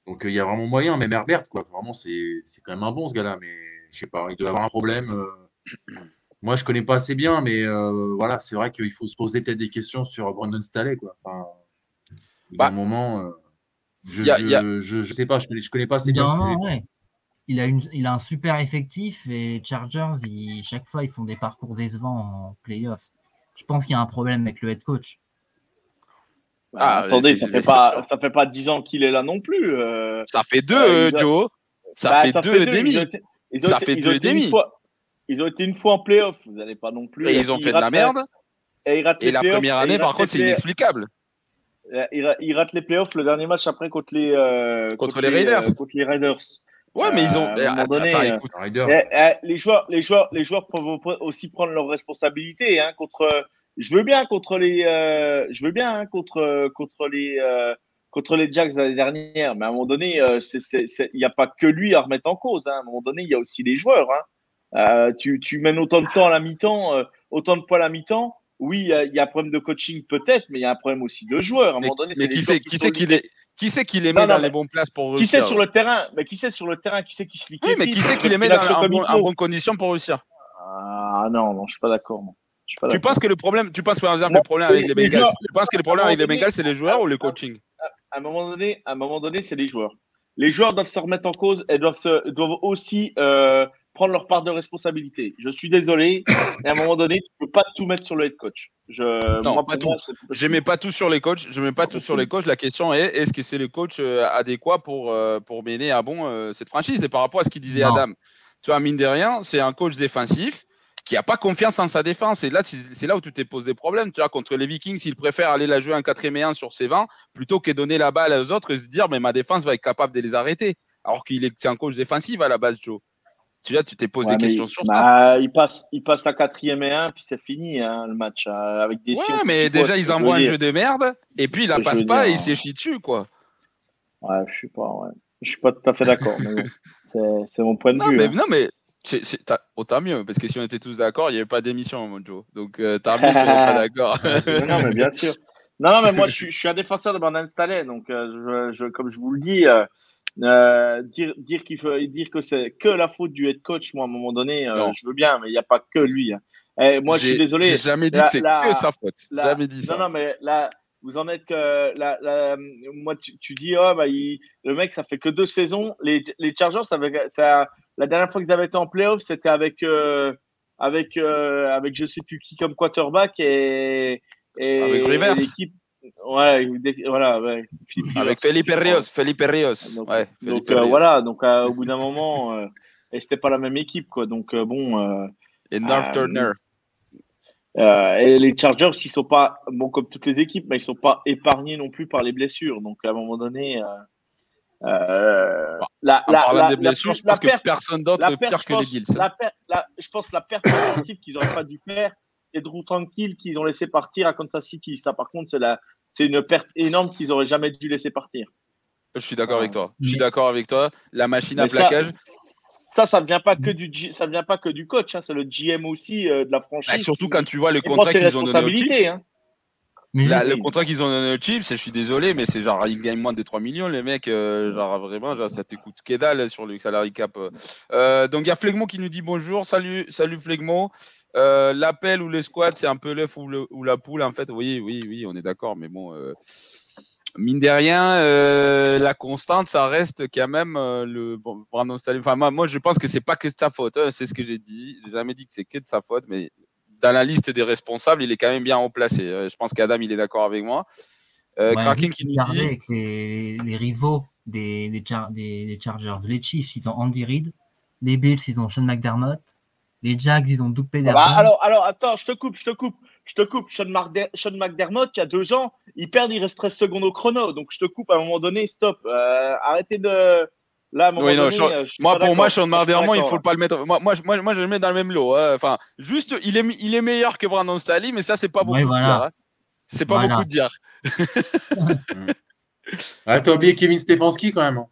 Donc il y a vraiment moyen, même Herbert, quoi. Vraiment, c'est quand même un bon ce gars-là, mais je sais pas, il doit avoir un problème. Moi, je connais pas assez bien, mais euh, voilà, c'est vrai qu'il faut se poser peut-être des questions sur Brandon Staley, quoi. Enfin, bah, un moment, euh, je, je, sais pas, je connais, je connais pas assez bien. Il a, une, il a un super effectif et les Chargers, chaque fois, ils font des parcours décevants en playoff. Je pense qu'il y a un problème avec le head coach. Ah, attendez, ça fait, pas, ça fait pas 10 ans qu'il est là non plus. Euh. ça fait deux, Joe. Ça, bah, fait deux et demi. Ça fait deux et demi. Ils ont été une fois en playoff, vous n'allez pas non plus. Et ils ont fait de la merde. Et, la première année, par contre, c'est inexplicable. Ils ratent les playoffs le dernier match après contre les, euh, contre, les, Raiders. Euh, contre les Raiders. Ouais, mais ils ont. les joueurs, les joueurs, les joueurs peuvent aussi prendre leurs responsabilités. Hein, contre, je veux bien contre les, euh, je veux bien hein, contre contre les contre les Jacks l'année dernière, mais à un moment donné, il n'y a pas que lui à remettre en cause. Hein. À un moment donné, il y a aussi les joueurs. Hein. Euh, tu, tu, mènes autant de temps à la mi-temps, euh, autant de poids à la mi-temps. Oui, il y, a un problème de coaching peut-être, mais il y a un problème aussi de joueurs. À un mais, moment donné, mais qui sait qui, sait qu'il est qui sait qui les met dans les bonnes places pour réussir Qui sait sur le terrain Mais qui sait sur le terrain Qui sait qui se liquide Oui, mais qui sait qui les met dans en bonnes conditions pour réussir? Ah non, non, je suis pas d'accord. Tu penses que le problème, tu penses par exemple le problème avec les Bengals, tu penses que le problème avec les Bengals c'est les joueurs ou le coaching? À un moment donné, à un moment donné, c'est les joueurs. Les joueurs doivent se remettre en cause et doivent, se, doivent aussi euh, prendre leur part de responsabilité. Je suis désolé, mais à un moment donné, tu peux pas tout mettre sur le head coach. Je, non, pas tout. je mets pas tout sur les coachs. Je mets pas tout sur les coachs. La question est, est-ce que c'est le coach euh, adéquat pour euh, pour mener à bon euh, cette franchise? Et par rapport à ce qu'il disait Adam, tu vois, mine de rien, c'est un coach défensif qui a pas confiance en sa défense. Et là, c'est là où tu te poses des problèmes. Tu vois, contre les Vikings, il préfère aller la jouer un 4 et 1 sur ses 20 plutôt que donner la balle aux autres et se dire, mais ma défense va être capable de les arrêter. Alors qu'il est, c'est un coach défensif à la base, Joe. Tu vois, tu t'es posé des questions sur bah, ça. Il passe, il passe la quatrième et un, puis c'est fini hein, le match euh, avec des. Ouais, mais déjà ils envoient un jeu de merde, et puis il la passe pas et il s'échit dessus, quoi. Ouais, je sais pas, ouais. Je suis pas tout à fait d'accord, mais c'est mon point de non, vue. Mais, hein. Non, mais c'est, autant mieux, parce que si on était tous d'accord, il n'y avait pas d'émission, mon Joe. Donc, euh, t'as mieux si on n'est pas d'accord. non, mais bien sûr. Non, mais moi, je suis, je suis un défenseur de Brandon Staley, donc euh, je, je, comme je vous le dis, euh, euh, dire dire qu'il faut dire que c'est que la faute du head coach, moi à un moment donné, je veux bien, mais il n'y a pas que lui. Hein. Et moi, je suis désolé. J'ai jamais dit que c'est que sa faute. jamais dit ça. Non, non, mais là, vous en êtes que la, la, moi, tu, tu dis, oh, bah, il, le mec, ça fait que deux saisons. Les, les Chargers, ça, ça, la dernière fois qu'ils avaient été en playoff, c'était avec, euh, avec, euh, avec je sais plus qui comme quarterback et, et, avec Rivers. l'équipe Ouais, voilà, ouais. Avec Felipe Rios, Felipe Rios. Donc, ouais, donc euh, voilà, donc euh, au bout d'un moment, et c'était pas la même équipe, quoi. Donc bon. et North Turner. et les Chargers, ils sont pas, bon, comme toutes les équipes, mais ils sont pas épargnés non plus par les blessures. Donc à un moment donné. Euh, la, en parlant des blessures, je pense que personne d'autre est pire que les Bills. je pense la perte offensive qu'ils n'auraient pas dû faire, c'est Drew Tranquille qu'ils ont laissé partir à Kansas City. Ça, par contre, c'est la, c'est une perte énorme qu'ils auraient jamais dû laisser partir. Je suis d'accord avec toi. Je suis d'accord avec toi. La machine à plaquage. Ça, ça, ne vient pas que du, ça vient pas que du coach. Hein. C'est le GM aussi euh, de la franchise. Bah, surtout quand tu vois le contrat qu'ils ont donné aux Chiefs. Hein. Le contrat qu'ils ont donné aux Chiefs, je suis désolé, mais c'est genre, ils gagnent moins de 3 millions, les mecs. Euh, genre, vraiment, genre, ça t'écoute que dalle sur le salary cap. Euh, donc, il y a Flegmo qui nous dit bonjour. Salut, salut Flegmo. Euh, l'appel ou l'escouade, c'est un peu l'œuf ou, la poule, en fait. Oui, oui, oui, on est d'accord, mais bon. Euh, mine de rien, euh, la constante, ça reste quand même euh, le bon, Brandon Staley. Enfin, moi, moi, je pense que c'est pas que de sa faute. hein, c'est ce que j'ai dit. J'ai jamais dit que c'est que de sa faute, mais dans la liste des responsables, il est quand même bien remplacé. Euh, je pense qu'Adam, il est d'accord avec moi. Euh, Ouais, Kraken vite qui nous dit. avec les, les rivaux des, des, Char- des- des Chargers. Les Chiefs, ils ont Andy Reid. Les Bills, ils ont Sean McDermott. Les Jags, ils ont Doug Ah Pederson. bah, alors, alors, attends, je te coupe, je te coupe, je te coupe. Sean McDermott, il y a deux ans, il perd, il reste 13 secondes au chrono. Donc, je te coupe à un moment donné, stop. Euh, arrêtez de. Là, Oui, donné, euh, je Moi, pour moi. Sean Mardermont, il faut là. pas le mettre. Moi, moi, je- moi, moi, je le mets dans le même lot. hein. Enfin, juste, il est, il est meilleur que Brandon Staley, mais ça, c'est pas beaucoup de voilà. dire. hein. C'est pas Voilà. beaucoup de dire. Ah, t'as oublié Kevin Stefanski quand même. hein.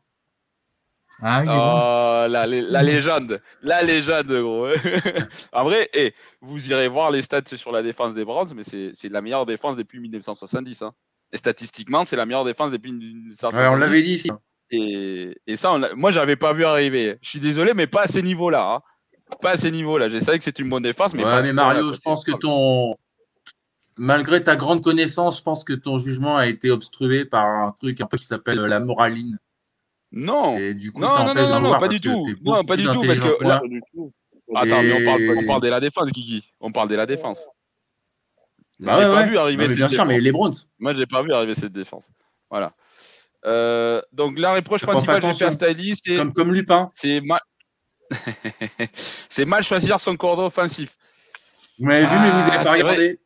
Ah oui, bon. Oh, la, lé- la légende, la légende, gros. en vrai, eh, vous irez voir les stats sur la défense des Browns, mais c'est c'est la meilleure défense depuis 1970. hein. Et statistiquement, c'est la meilleure défense depuis 1970. Ouais, on l'avait dit ici. Et, et ça, on l'a- moi, j'avais pas vu arriver. Je suis désolé, mais pas à ces niveaux-là. hein. Pas à ces niveaux-là. Je savais que c'est une bonne défense, mais Ouais, pas mais Mario, je pense que ton. Malgré ta grande connaissance, je pense que ton jugement a été obstrué par un truc un peu qui s'appelle la moraline. Non. Et du coup, Non, ça non, empêche non, non, voir pas du tout. Non, pas du tout, parce que- là. Attends, mais on parle, Et- on parle de la défense, Kiki. On parle de la défense. Bah j'ai ouais, pas ouais. vu arriver Non, mais cette bien sûr, mais défense. les Browns. Moi, j'ai pas vu arriver cette défense. Voilà. Euh, donc, la pas principale que j'ai fait c'est Comme, comme Lupin. c'est mal... c'est mal choisir son cordon offensif. Vous m'avez vu, mais vous Ah, n'avez pas c'est vrai. regardé.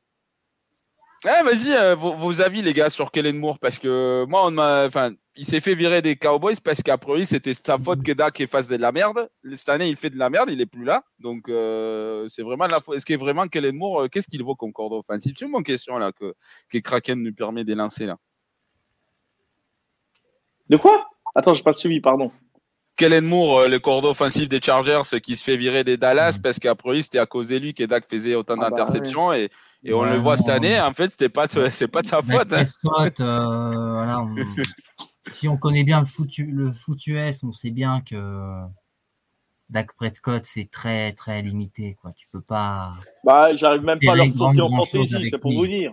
Ah, vas-y, euh, vos, vos avis, les gars, sur Kellen Moore, parce que moi, on m'a, enfin, il s'est fait virer des Cowboys parce qu'à priori, c'était sa faute que Dak fasse de la merde. Cette année, il fait de la merde, il est plus là. Donc, euh, c'est vraiment la faute. Est-ce qu'il est vraiment Kellen Moore, euh, qu'est-ce qu'il vaut comme cordon offensif? C'est une bonne question, là, que, que Kraken nous permet d'élancer, là. De quoi? Attends, j'ai pas suivi, pardon. Kellen Moore, euh, le cordon offensif des Chargers, euh, qui se fait virer des Dallas Mhm. parce qu'à priori, c'était à cause de lui que Dak faisait autant Ah bah d'interceptions et, et on Ouais, le voit non, cette année. En fait, c'était pas, c'est pas de sa faute. hein. Prescott, euh, voilà, on- si on connaît bien le foutu, le foutu S, on sait bien que Dak Prescott, c'est très, très limité. Quoi. Tu peux pas. Bah, j'arrive même pas à leur fourguer en avec c'est pour lui. vous dire.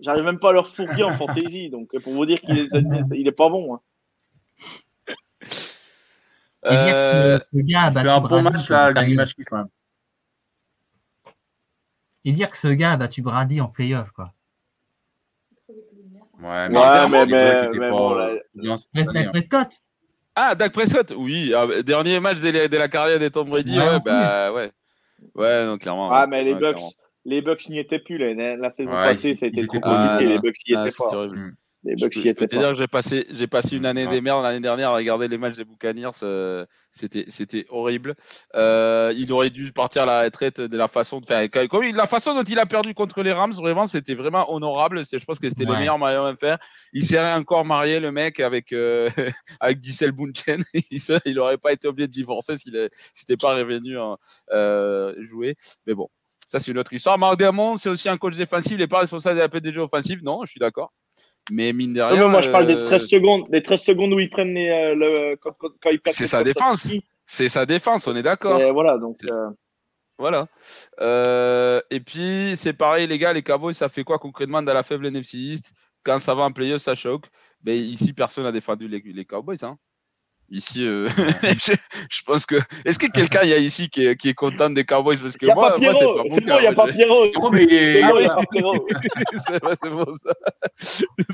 J'arrive même pas à leur fourguer en fantaisie, donc pour vous dire qu'il est, il est pas bon. hein. Et dire que ce, ce gars a Il battu un bon Brady, match, là, le en dernier playoff. match qui même. Et dire que ce gars a battu Brady en playoff. Quoi. Ouais, Ouais, mais- vrai mais- mais pas, bon, euh, là- Dak année, hein. Prescott Ah, Dak Prescott, oui. ah, dernier match de la, de la carrière des Tom Brady, Ouais, ouais, bah ouais. Ouais, non, clairement. Ah, ouais. mais les Ouais, Bucks, clairement. Les Bucks n'y étaient plus. La, la saison Ouais, passée, ils- ça a été trop compliqué. les Bucks n'y Ah, étaient c'était pas. horrible. Les Je Bucks peux, n'y je peux étaient te dire pas. que j'ai passé, j'ai passé une année Ah. des merdes l'année dernière à regarder les matchs des Buccaneers. euh, c'était, c'était horrible. Euh, il aurait dû partir à la retraite de la façon de faire. Comme, il- la façon dont il a perdu contre les Rams, vraiment, c'était vraiment honorable. C'est- Je pense que c'était le Ouais. meilleur moyen de faire. Il serait encore marié, le mec, avec, euh, avec Giselle Bunchen. il, se- il aurait pas été obligé de divorcer s'il est- s'il n'était pas revenu hein, euh, jouer. Mais bon. Ça, c'est une autre histoire. Marc Dermont, c'est aussi un coach défensif. Il n'est pas responsable de la PDG offensive. Non, je suis d'accord. Mais mine de Non, rien. mais moi, je parle des euh, 13 secondes, des 13 secondes où ils prennent les, euh, le, quand, quand, quand ils perdent C'est sa défense. C'est sa défense, on est d'accord. Et Voilà, donc. euh, Voilà. Euh, et puis, c'est pareil, les gars, les Cowboys, ça fait quoi concrètement dans la faible NFC East? Quand ça va en playoff, ça choque. Mais ici, personne n'a défendu les, les Cowboys. Hein. Ici, euh, je, je pense que. Est-ce que quelqu'un il y a ici qui est, qui est content des Cowboys Parce que n'y a moi, pas moi, c'est pas mon c'est bon, il n'y a pas Pierrot. C'est bon, il n'y oui. a pas Pierrot. c'est vrai, c'est pour ça.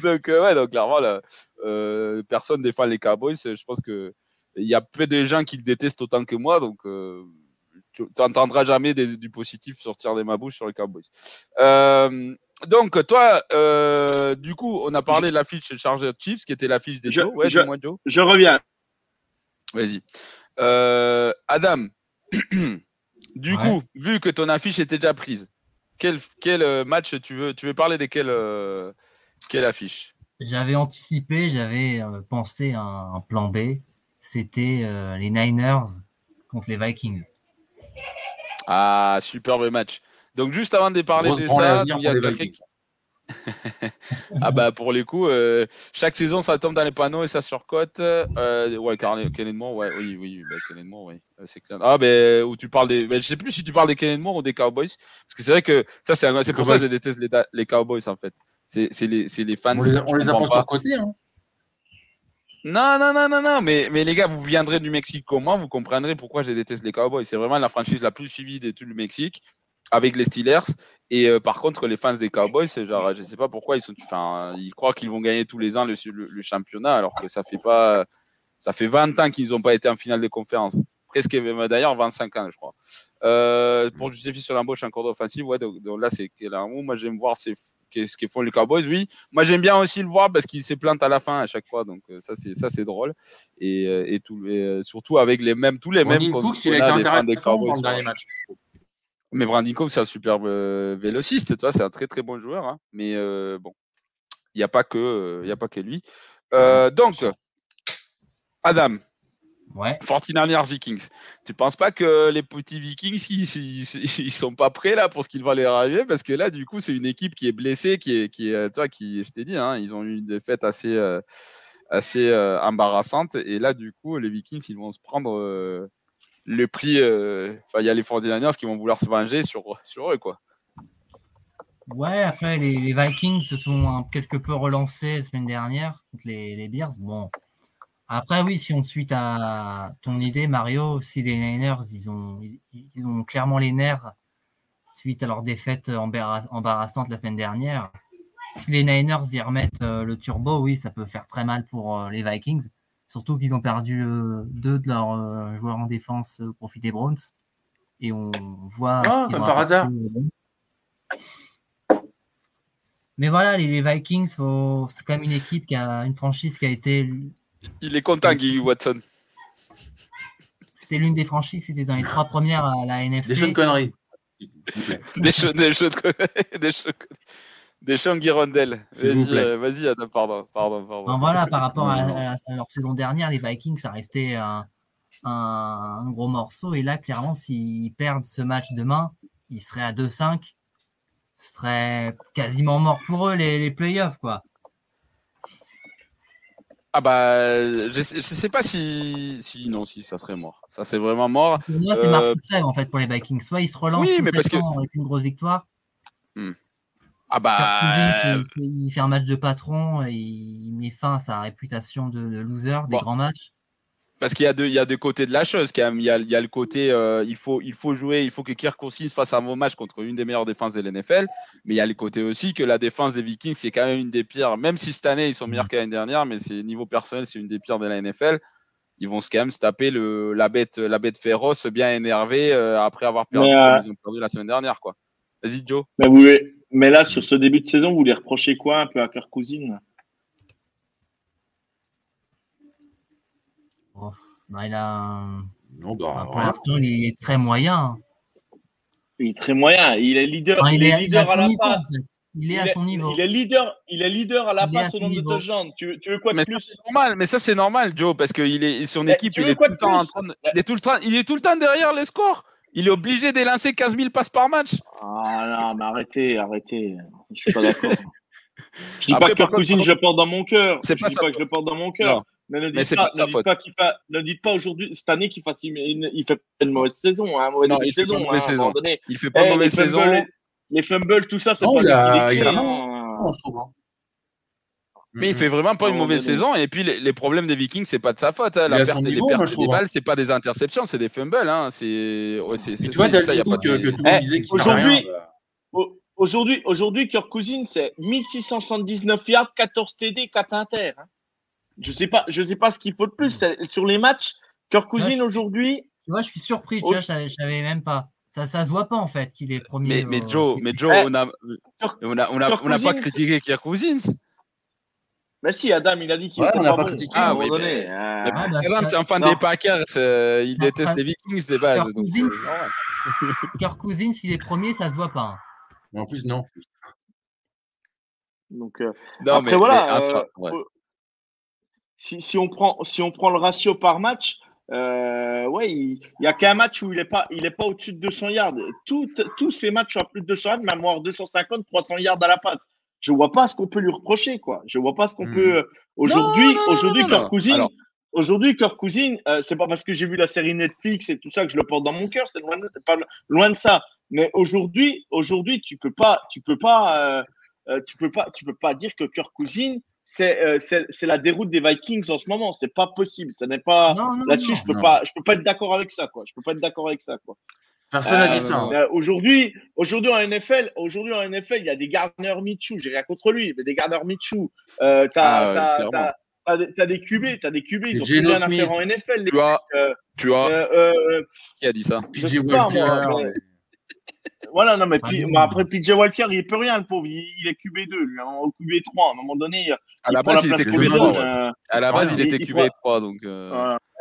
donc, euh, ouais, donc clairement, là, euh, personne défend les Cowboys. Je pense que il y a peu de gens qui le détestent autant que moi, donc euh, tu n'entendras jamais des- du positif sortir de ma bouche sur les Cowboys. Euh, donc, toi, euh, du coup, on a parlé de la fiche Charger Chiefs, qui était la fiche des Je- Joe. Ouais, je- Joe. Je reviens. Vas-y. Euh, Adam, du Ouais. coup, vu que ton affiche était déjà prise, quel, quel euh, match tu veux, tu veux parler de quelle, euh, quelle affiche? J'avais anticipé, j'avais euh, pensé à un, un plan B. C'était euh, les Niners contre les Vikings. Ah, superbe match. Donc, juste avant de parler Grosse de ça, il y a Vikings. Ah bah pour les coups, euh, chaque saison ça tombe dans les panneaux et ça surcote. Euh, ouais, Carl- Kellen Moore, ouais, oui, oui, bah, Kellen Moore, oui, euh, c'est clair. Ah ben où tu parles des, ben, je sais plus si tu parles des Kellen Moore ou des Cowboys, parce que c'est vrai que ça c'est pour ça que je déteste les, les Cowboys en fait. C'est c'est les, c'est les fans. On les, on les a pas sur côté. Hein. Non, non, non, non, non, mais, mais les gars, vous viendrez du Mexique comme moi, vous comprendrez pourquoi je déteste les Cowboys. C'est vraiment la franchise la plus suivie de tout le Mexique avec les Steelers. Et euh, par contre, les fans des Cowboys, genre, je sais pas pourquoi ils sont, enfin, ils croient qu'ils vont gagner tous les ans le, le, le championnat, alors que ça fait pas, ça fait 20 ans qu'ils n'ont pas été en finale de conférence. Presque, d'ailleurs, 25 ans, je crois. Euh, pour justifier sur l'embauche en cours d'offensive, ouais, donc, donc là, c'est clairement, moi, j'aime voir qu'est-ce qu'ils font les Cowboys, oui. Moi, j'aime bien aussi le voir parce qu'il se plante à la fin à chaque fois, donc euh, ça, c'est ça, c'est drôle. Et, et, tout, et surtout avec les mêmes, tous les mêmes. Il a été intéressant Cowboys dans le dernier match. Mais Brandon Cooks, c'est un superbe euh, vélociste, toi, c'est un très très bon joueur. hein. Mais euh, bon, il n'y a pas que, euh, il y a pas que lui. Euh, donc, Adam, Ouais. 49ers Vikings. Tu penses pas que les petits Vikings, ils, ils, ils sont pas prêts là pour ce qu'il va leur arriver? Parce que là, du coup, c'est une équipe qui est blessée, qui est, qui est, toi, qui, je t'ai dit, hein, ils ont eu une défaite assez, euh, assez embarrassante. Et là, du coup, les Vikings, ils vont se prendre le prix. euh, il y a les 49ers qui vont vouloir se venger sur, sur eux, quoi. Ouais, après, les, Vikings se sont quelque peu relancés la semaine dernière contre les, les Bears. Bon. Après, oui, si on suit ta ton idée, Mario, si les Niners, ils ont, ils, ont clairement les nerfs suite à leur défaite embarra- embarrassante la semaine dernière. Si les Niners y remettent euh, le turbo, oui, ça peut faire très mal pour euh, les Vikings. Surtout qu'ils ont perdu euh, deux de leurs euh, joueurs en défense au profit des Browns. Et on voit. ce Ah, qu'ils comme par hasard. Mais voilà, les, les Vikings, faut- c'est quand même une équipe qui a une franchise qui a été. Il est content, Guy Watson. C'était l'une des franchises qui était dans les trois premières à la NFC. Des jeunes conneries. s'il vous plaît. Des des choses Guirondelles. S'il vous Vas-y, plaît. euh, vas-y, Adam, pardon, pardon, pardon. Enfin, voilà, par rapport à, leur saison dernière, les Vikings, ça restait un, un- un gros morceau. Et là, clairement, s'ils perdent ce match demain, ils seraient à 2-5. Ce serait quasiment mort pour eux, les, les playoffs, quoi. Ah bah, je sais, je sais pas si, si, non, si, ça serait mort. Ça, c'est vraiment mort. Pour moi, c'est Euh, marche en fait, pour les Vikings. Soit ils se relancent Oui, mais parce que- complètement avec une grosse victoire. Ah bah, c'est- il fait un match de patron, et il met fin à sa réputation de, de loser des Bon. grands matchs. parce qu'il y a deux, il y a deux côtés de la chose quand même. Il y a, il y a le côté, euh, il faut, il faut jouer, il faut que Kirk Cousins fasse un bon match contre une des meilleures défenses de l'NFL. Mais il y a le côté aussi que la défense des Vikings, c'est quand même une des pires. Même si cette année ils sont meilleurs que l'année dernière, mais c'est niveau personnel, c'est une des pires de la NFL. Ils vont se quand même se taper le, la bête, la bête féroce, bien énervée euh, après avoir perdu. Mais, euh, Ils ont perdu la semaine dernière, quoi. Vas-y, Joe. Mais, vous, mais là, sur ce début de saison, vous les reprochez quoi un peu à Kirk Cousins Bah, il a Non, bah, bah, pour l'instant, il est très moyen. Il est très moyen. Il est leader, Enfin, il il, est il à leader à son la niveau. passe. en fait. Il est Il à est, son niveau. il est leader, il est leader à la Il passe au nombre de touchdowns. Tu, veux- tu veux quoi de Mais ça, plus c'est normal, mais ça c'est normal, Joe, parce qu'il est son équipe, il est, quoi tout le temps en train de- il est tout le temps, il est tout le temps derrière les scores. Il est obligé de lancer 15 000 passes par match. Ah non, mais arrêtez, arrêtez. Je suis pas d'accord. Je dis Après, pas que par Kirk par je le porte dans mon cœur. C'est Je pas dis pas que je le porte dans mon cœur. Mais ne dites pas, ne dites pas qu'il fa- ne dites pas aujourd'hui, cette année, qu'il fasse une, une- il fait une mauvaise saison, hein, mauvaise Non, il de fait pas saison. une hein, mauvaise saison. Il fait pas Eh, de les mauvaise fumbles, saison. les- Les fumbles, tout ça, c'est Non, pas il a- il hein. Non, hein. Mais il fait vraiment pas une mauvaise saison. Et puis les, les problèmes des Vikings, c'est pas de sa faute. hein. La perte, les niveau, pertes moi, je des balles, c'est pas des interceptions, c'est des fumbles. Hein. C'est, ouais, c'est, c'est, Et tu vois, c'est- ça, Dalvin y a pas Cook, que, de. que tout le monde Eh, disait qu'il aujourd'hui- bah, Au- Aujourd'hui, aujourd'hui, Kirk Cousins, c'est 1679 yards, 14 TD, 4 inter. hein. Je sais pas, je sais pas ce qu'il faut de plus. Sur les matchs, Kirk Ouais, Cousins je- aujourd'hui, Tu vois, je suis surpris. Tu Oh. vois, je savais, je savais même pas. Ça, ça se voit pas en fait qu'il est premier. Mais, Joe, mais Joe, Eh, on a, on a, on a, Kirk on a pas critiqué Kirk Cousins. Bah si, Adam, il a dit qu'il Ouais, était on n'a pas critiqué. à un Ah oui, mais-. Mais Ah, bah, Adam, c'est un fan non. des Packers. euh, il déteste ça- les Vikings de base. Kirk donc, Cousins, euh. Kirk Cousins, s'il est premier, ça se voit pas. hein. Mais en plus, non. Donc, euh, non, après, mais, voilà. mais, euh, ouais. si, si, on prend, si on prend le ratio par match, euh, ouais, il n'y a qu'un match où il n'est pas, il est pas au-dessus de 200 yards. Tout- tous ces matchs sont à plus de 200 yards, même avoir 250, 300 yards à la passe. Je vois pas ce qu'on peut lui reprocher, quoi. Je vois pas ce qu'on Hmm. peut. euh, Aujourd'hui, aujourd'hui. Cousins, Alors- aujourd'hui, Kirk Cousins, euh, c'est pas parce que j'ai vu la série Netflix et tout ça que je le porte dans mon cœur, c'est loin, de- pas loin de ça. Mais aujourd'hui, aujourd'hui, tu peux pas, tu peux pas euh, euh, tu peux pas, tu peux pas dire que Kirk Cousins c'est euh, c'est la déroute des Vikings en ce moment. C'est pas possible. Ce n'est pas là-dessus. Je peux non. pas, je peux pas être d'accord avec ça, quoi. Je peux pas être d'accord avec ça, quoi. Personne n'a Euh, dit ça. hein. euh, Aujourd'hui, aujourd'hui en NFL, aujourd'hui en NFL, il y a des Gardner Minshew. J'ai rien contre lui, mais des Gardner Minshew. Euh, t'as, Ah, t'as, des- QB, t'as des QB. Ils ont plus rien à Smith. faire en NFL. Les Tu as, euh, tu as, euh, euh, qui a dit ça? PJ pas, Walker. moi, voilà, non, mais Ah, puis, non. mais après PJ Walker, il peut rien, le pauvre. Il, il est QB2, lui, hein, au QB3. À un moment donné, il À la prend base, il place était de QB3, QB3. Jordan, ouais. euh, À la base, Ouais, il il- était il QB3, donc.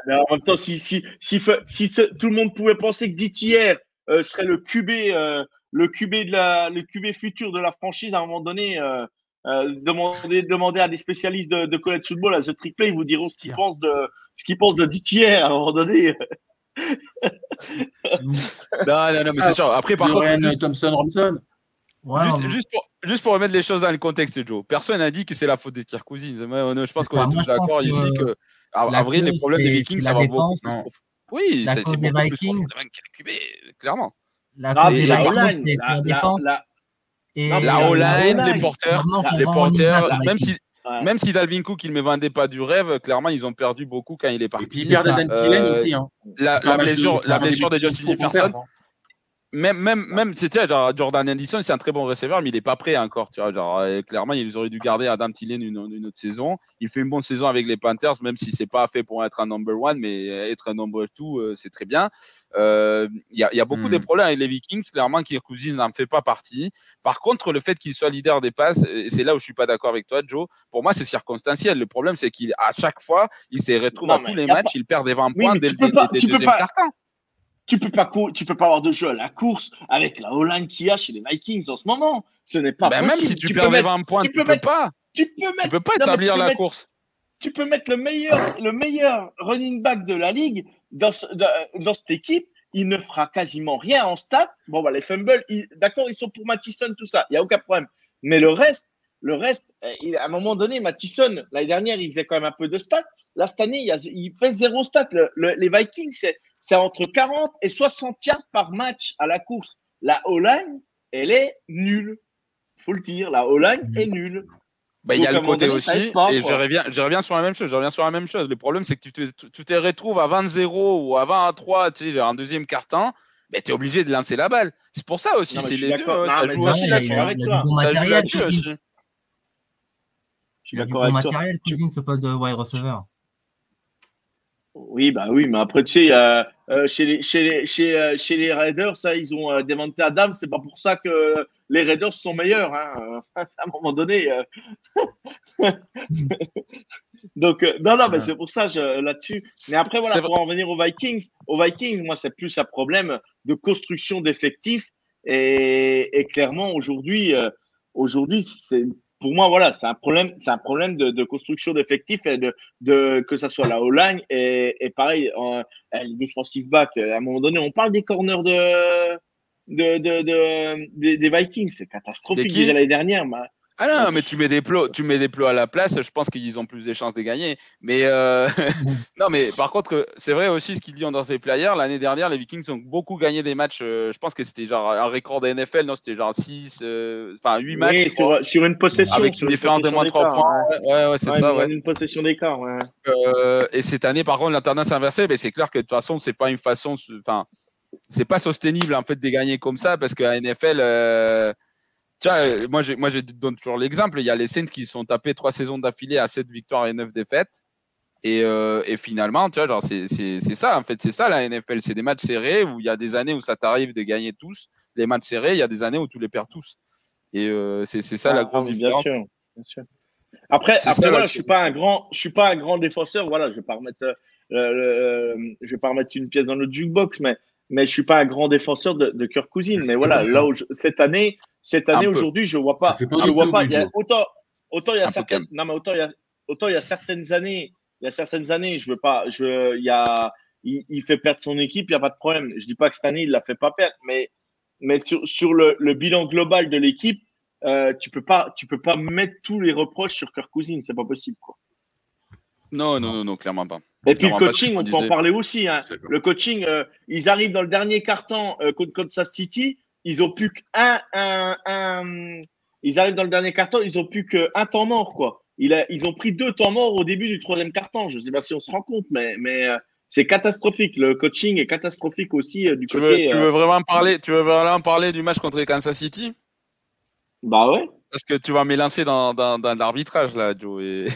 Mais en même temps, si, si, si, si tout le monde pouvait penser que DTR euh, serait le QB, euh, le QB de la, le QB futur de la franchise, à un moment donné, euh, euh, demander, demander à des spécialistes de, de college football, à The Trick Play, ils vous diront ce qu'ils pensent de, ce qu'ils pensent de DTR à un moment donné. Non, non, non, mais c'est sûr. Après, par contre, Dorian juste, Thompson Robinson. Ouais, juste, on- juste pour, juste pour remettre les choses dans le contexte, Joe. Personne n'a dit que c'est la faute des Kirk Cousins. Moi, on- je pense qu'on ça. est tous d'accord ici que, à, vrai, les problèmes des c'est- Vikings, c'est ça va beaucoup. Oui, c'est des beaucoup plus Vikings. clairement. La des Vikings, c'est c'est la défense. la- et la La euh, O-line, les porteurs, les porteurs, même Vikings. si, Ouais. même si Dalvin Cook, il ne me vendait pas du rêve, clairement, ils ont perdu beaucoup quand il est Et puis parti. ils perdent ça. Dan Thielen Euh, aussi. Hein. La, blessure, la de Justin Jefferson. Même, même, même, tu vois, genre, Jordan Anderson, c'est un très bon receveur, mais il est pas prêt encore, tu vois. Genre, euh, clairement, ils auraient dû garder Adam Thielen une, une autre saison. Il fait une bonne saison avec les Panthers, même si c'est pas fait pour être un number one, mais être un number two, euh, c'est très bien. Euh, Il y, a, y a beaucoup Mhm. de problèmes avec les Vikings. Clairement, Kirk Cousins n'en fait pas partie. Par contre, le fait qu'il soit leader des passes, et c'est là où je suis pas d'accord avec toi, Joe. Pour moi, c'est circonstanciel. Le problème, c'est qu'il, à chaque fois, il se retrouve Non, à tous les matchs, il perd des 20 Oui, points dès, le- deuxième carton. Tu peux pas tu peux pas avoir de jeu à la course avec la O-line qu'il y a chez les Vikings en ce moment. Ce n'est pas Ben, possible. même si tu, peux perds les mettre- 20 points, tu tu, peux peux mettre- pas. tu peux mettre Tu peux pas tu établir la mettre- course. tu peux mettre le meilleur, le meilleur running back de la ligue dans, ce- dans, cette équipe. Il ne fera quasiment rien en stats. Bon, bah, les fumbles, d'accord, ils sont pour Mattison, tout ça. Il n'y a aucun problème. Mais le reste, le reste, euh, il- à un moment donné, Mattison, l'année dernière, il faisait quand même un peu de stats. Là, cette année, il, y a- il fait zéro stats. Le- le- les Vikings, c'est c'est entre 40 et 60 yards par match à la course. La O-line, elle est nulle. faut le dire. La O-line est nulle. Bah, il y a le un côté donné, aussi, pas, et je reviens, je reviens sur la même chose. Je reviens sur la même chose. Le problème, c'est que tu te, tu tu te retrouves à 20-0 ou à 20 à 3, tu sais, genre en deuxième quart-temps, mais tu es obligé de lancer la balle. C'est pour ça aussi, c'est les deux. Non, ça joue aussi bon Ça joue matériel, là-dessus aussi. Je suis d'accord avec toi. matériel, Cousins, ce poste de wide receiver. Oui, bah oui, mais après, tu sais, a, euh, chez, les, chez, les, chez, euh, chez les Raiders, ça, ils ont euh, Devante Adams. C'est pas pour ça que les Raiders sont meilleurs. Hein. à un moment donné. euh. Donc, euh, non, non, mais c'est pour ça là-dessus. Mais après, voilà, pour en revenir aux Vikings, aux Vikings, moi, c'est plus un problème de construction d'effectifs. Et, et clairement, aujourd'hui, euh, aujourd'hui, c'est pour moi, voilà, c'est un problème, c'est un problème de, de construction d'effectifs et de, de que ça soit la O-line et, et pareil, en, les defensive back. À un moment donné, on parle des corners de, de, de, de- des- Vikings, c'est catastrophique déjà l'année dernière. mais- Ah non, mais tu mets des plots, tu mets des plots à la place, je pense qu'ils ont plus de chances de gagner. Mais euh, non, mais par contre, que c'est vrai aussi ce qu'ils disent dans ces players. L'année dernière, les Vikings ont beaucoup gagné des matchs. euh, je pense que c'était genre un record des NFL, non C'était genre 6, enfin 8 matchs. Oui, sur, sur une possession. avec une différence de moins de 3 d'écart, points. ouais. Ouais, c'est Ouais, ça, une- ouais. Une possession d'écart, ouais. Euh, et cette année, par contre, la tendance inversée, ben, c'est clair que de toute façon, c'est pas une façon, enfin, c'est pas soutenable en fait de gagner comme ça parce qu'à NFL, tu vois, euh, moi, je, moi, je donne toujours l'exemple. Il y a les Saints qui sont tapés trois saisons d'affilée à 7 victoires et 9 défaites. Et, euh, et finalement, tu vois, genre, c'est, c'est, c'est ça, en fait, c'est ça la NFL. C'est des matchs serrés où il y a des années où ça t'arrive de gagner tous. Les matchs serrés, il y a des années où tu les perds tous. Et euh, c'est, c'est ça la Ah, grosse bien différence. sûr, bien sûr. Après, après ça, voilà, je suis pas un grand, je suis pas un grand défenseur. Voilà, je vais pas remettre, euh, euh, je vais pas remettre une pièce dans le jukebox, mais mais je suis pas un grand défenseur de, de Kirk Cousins. Mais voilà, là où je- cette année, cette année aujourd'hui, je vois pas, je vois pas. vu, il y a- Joe. autant, autant il y a Un peu certaines, non mais autant il y a, autant il y a certaines années, il y a certaines années, je veux pas, je, il y a, il, il fait perdre son équipe, il y a pas de problème. Je dis pas que cette année il la fait pas perdre, mais mais sur sur le, le bilan global de l'équipe, euh, tu peux pas, tu peux pas mettre tous les reproches sur Kirk Cousins, c'est pas possible quoi. Non, non, non, non, clairement pas. Et puis le coaching, on peut en parler aussi. Hein. Le coaching, euh, ils arrivent dans le dernier carton euh, contre Kansas City, ils ont plus qu'un un, un, ils arrivent dans le dernier carton, ils ont plus qu'un temps mort, quoi. Il a, ils ont pris deux temps morts au début du troisième carton. Je ne sais pas si on se rend compte, mais, mais euh, c'est catastrophique. Le coaching est catastrophique aussi euh, du Tu côté. veux, tu euh, veux vraiment parler, tu veux vraiment parler du match contre Kansas City? Bah ouais. Parce que tu vas m'élancer dans, dans, dans l'arbitrage là, Joe. Et...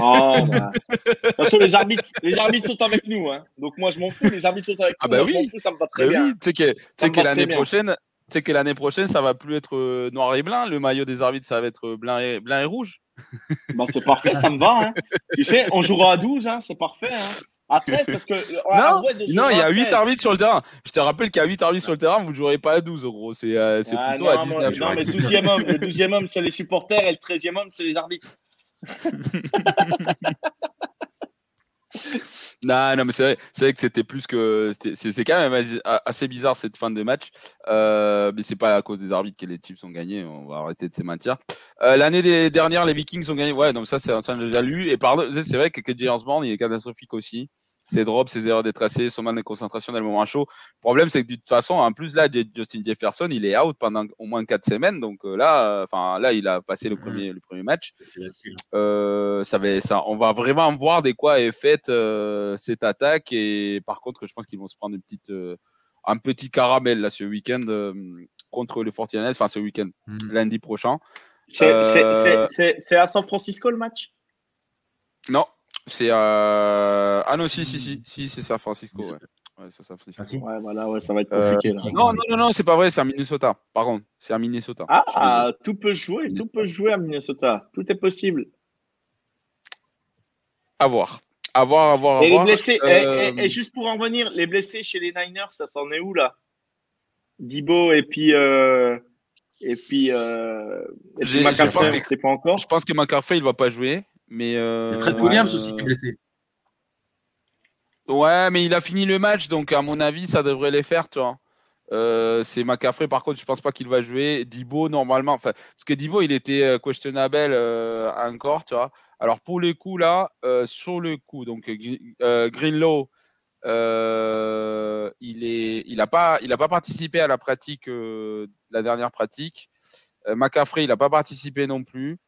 Oh, bah. De toute façon, les arbitres, les arbitres sont avec nous. Hein. Donc moi, je m'en fous. Les arbitres sont avec Ah nous. bah moi, je oui. m'en fous, ça me va très Mais bien. oui, tu sais que, tu l'année prochaine, tu sais que l'année prochaine, ça va plus être euh, noir et blanc. Le maillot des arbitres, ça va être blanc et, blanc et rouge. Bah, c'est parfait, ça me va. Hein. Tu sais, on jouera à 12, hein, c'est parfait. Hein. 13, parce que. Non, il y a 8 13. arbitres sur le terrain. Je te rappelle qu'il y a 8 arbitres sur le terrain, vous ne jouerez pas à 12, en gros. C'est euh, Ah, plutôt non, à moi- 19. non, mais dit 12e homme, le 12e homme, c'est les supporters et le 13e homme, c'est les arbitres. Non, non, mais c'est vrai, que c'était plus que. c'était- C'est quand même assez- bizarre cette fin de match. Euh, mais c'est pas à cause des arbitres que les Chiefs ont gagné. On va arrêter de se mentir. Euh, L'année dernière, les Vikings ont gagné. Ouais, donc ça, c'est ça, j'ai déjà lu. Et pardon, c'est vrai que, que James Bond, il est catastrophique aussi. Ses drops, ses erreurs de tracé, son manque de concentration dans le moment chaud. Le problème, c'est que de toute façon, en plus, là, Justin Jefferson, il est out pendant au moins 4 semaines. Donc euh, là, euh, enfin, là, il a passé le premier, le premier match. Euh, ça va, ça, on va vraiment voir des quoi est faite euh, cette attaque. Et par contre, je pense qu'ils vont se prendre une petite, euh, un petit caramel là ce week-end euh, contre le 49 enfin ce week-end, Mhm. lundi prochain. Euh, c'est à San Francisco le match? Non, c'est euh... ah non si si si si c'est San Francisco. Ouais, ouais c'est San Francisco. Ah, si Ouais, voilà, ouais, ça va être Euh, compliqué. là. Non non non non, c'est pas vrai, c'est à Minnesota. Par contre, c'est à Minnesota. Ah, tout peut jouer, tout peut jouer à Minnesota. Tout est possible. À voir, à voir, à voir, à Et les voir. blessés, et- Euh, et, et juste pour en revenir, les blessés chez les Niners, ça s'en est où là? Dibo et puis euh, et puis, euh, et puis on sait pas encore. Je pense que McCaffrey il va pas jouer, mais Il y euh, a Trent ouais, Williams aussi qui est blessé. Ouais, mais il a fini le match, donc à mon avis, ça devrait les faire, tu vois. Euh, c'est McCaffrey, par contre, je pense pas qu'il va jouer. Dibo, normalement, enfin, parce que Dibo, il était euh, questionable euh, encore, tu vois. Alors pour le coup là, euh, sur le coup, donc Gre- Greenlow, il est, il a pas, il a pas participé à la pratique, la dernière pratique. McCaffrey, il a pas participé non plus.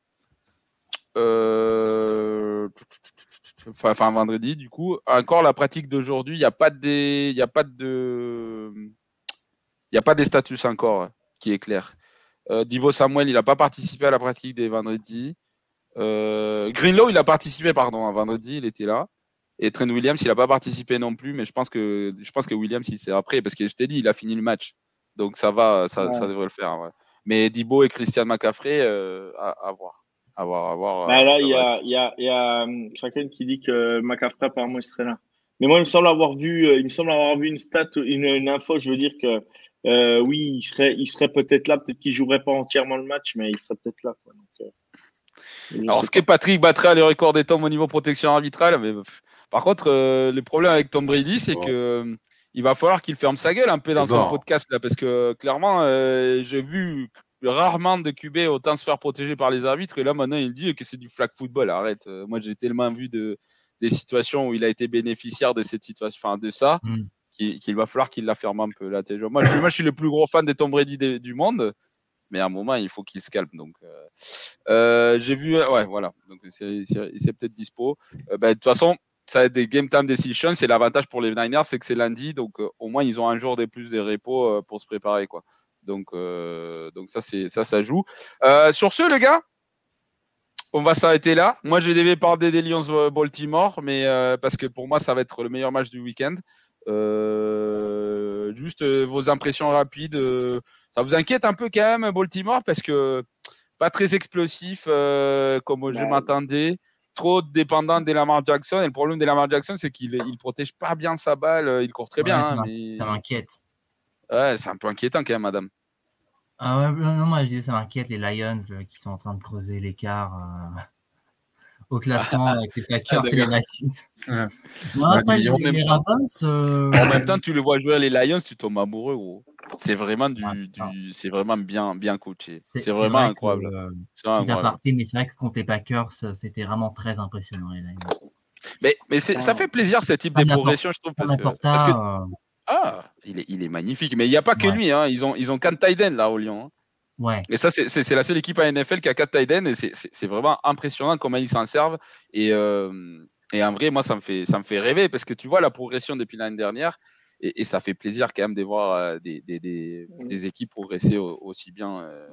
Euh, enfin, enfin, vendredi, du coup. Encore la pratique d'aujourd'hui, il n'y a pas de, il y a pas de, il y a pas des statuts encore qui est clair. Euh, Divo Samuel, il n'a pas participé à la pratique des vendredis. Euh, Greenlow, il a participé, pardon, un vendredi, il était là. Et Trent Williams, il n'a pas participé non plus, mais je pense que, je pense que Williams, il s'est après, parce que je t'ai dit, il a fini le match. Donc ça va, ça, Ouais. ça devrait le faire. ouais. Mais Dibo et Christian McCaffrey, euh, à, à voir. À voir, à voir. Bah, euh, là, il y a, il y a, il y a hum, Kraken qui dit que McCaffrey, apparemment, il serait là. Mais moi, il me semble avoir vu, euh, il me semble avoir vu une stat, une, une info, je veux dire que euh, oui, il serait, il serait peut-être là, peut-être qu'il jouerait pas entièrement le match, mais il serait peut-être là. Quoi. Donc, euh, je Alors, ce que Patrick battrait le record des tombes au niveau protection arbitrale, mais pff, par contre, euh, le problème avec Tom Brady, c'est Bon. que euh, il va falloir qu'il ferme sa gueule un peu dans C'est son bon. podcast là, parce que clairement, euh, j'ai vu rarement de QB autant se faire protéger par les arbitres, et là maintenant il dit que c'est du flag football. Arrête. Euh, moi, j'ai tellement vu de des situations où il a été bénéficiaire de cette situation, enfin de ça, Mm. qu'il va falloir qu'il la ferme un peu là. Moi, je, moi, je suis le plus gros fan des Tom Brady du monde. Mais à un moment, il faut qu'il se calme. Donc, euh, euh, j'ai vu, ouais, voilà. Donc, c'est peut-être dispo. Euh, ben, de toute façon, ça va être des game time decisions. C'est l'avantage pour les Niners, c'est que c'est lundi. Donc, au moins, ils ont un jour de plus de repos pour se préparer, quoi. Donc, euh, donc ça, c'est ça, ça joue. Euh, sur ce, les gars, on va s'arrêter là. Moi, je devais parler des Lions euh, Baltimore, mais euh, parce que pour moi, ça va être le meilleur match du week-end. Juste vos impressions rapides. ça vous inquiète un peu quand même, Baltimore, parce que pas très explosif comme je m'attendais. Trop dépendant de Lamar Jackson. Et le problème de Lamar Jackson, c'est qu'il il protège pas bien sa balle. Il court très bien, ça hein, mais m'inquiète. Ouais, c'est un peu inquiétant quand même, madame. Ah ouais, non, non, moi je dis ça m'inquiète les Lions là, qui sont en train de creuser l'écart euh, au classement avec les Packers et les Vikings. Ouais. Non, La après, division, les, même les pas. Ravens, euh, En même temps, tu le vois jouer les Lions, tu tombes amoureux, gros. C'est vraiment du, Ouais, non. du c'est vraiment bien, bien coaché. c'est vraiment vrai que, incroyable. euh, C'est vraiment incroyable. aparté, mais c'est vrai que contre les Packers, c'était vraiment très impressionnant les Lions. Mais, mais ça Ah. fait plaisir ce type de progression, je trouve. Parce que, Laporta, parce que- ah, il est, il est magnifique. Mais il n'y a pas que Ouais. lui. Hein. Ils ont, ils ont Tyden là au Lyon. hein. Ouais. Et ça, c'est- c'est c'est la seule équipe à NFL qui a 4 tight ends et c'est- c'est c'est vraiment impressionnant comment ils s'en servent. Et, euh, et en vrai, moi, ça me, fait, ça me fait rêver parce que tu vois la progression depuis l'année dernière et, et ça fait plaisir quand même de voir euh, des, des, des, des équipes progresser au- aussi bien euh,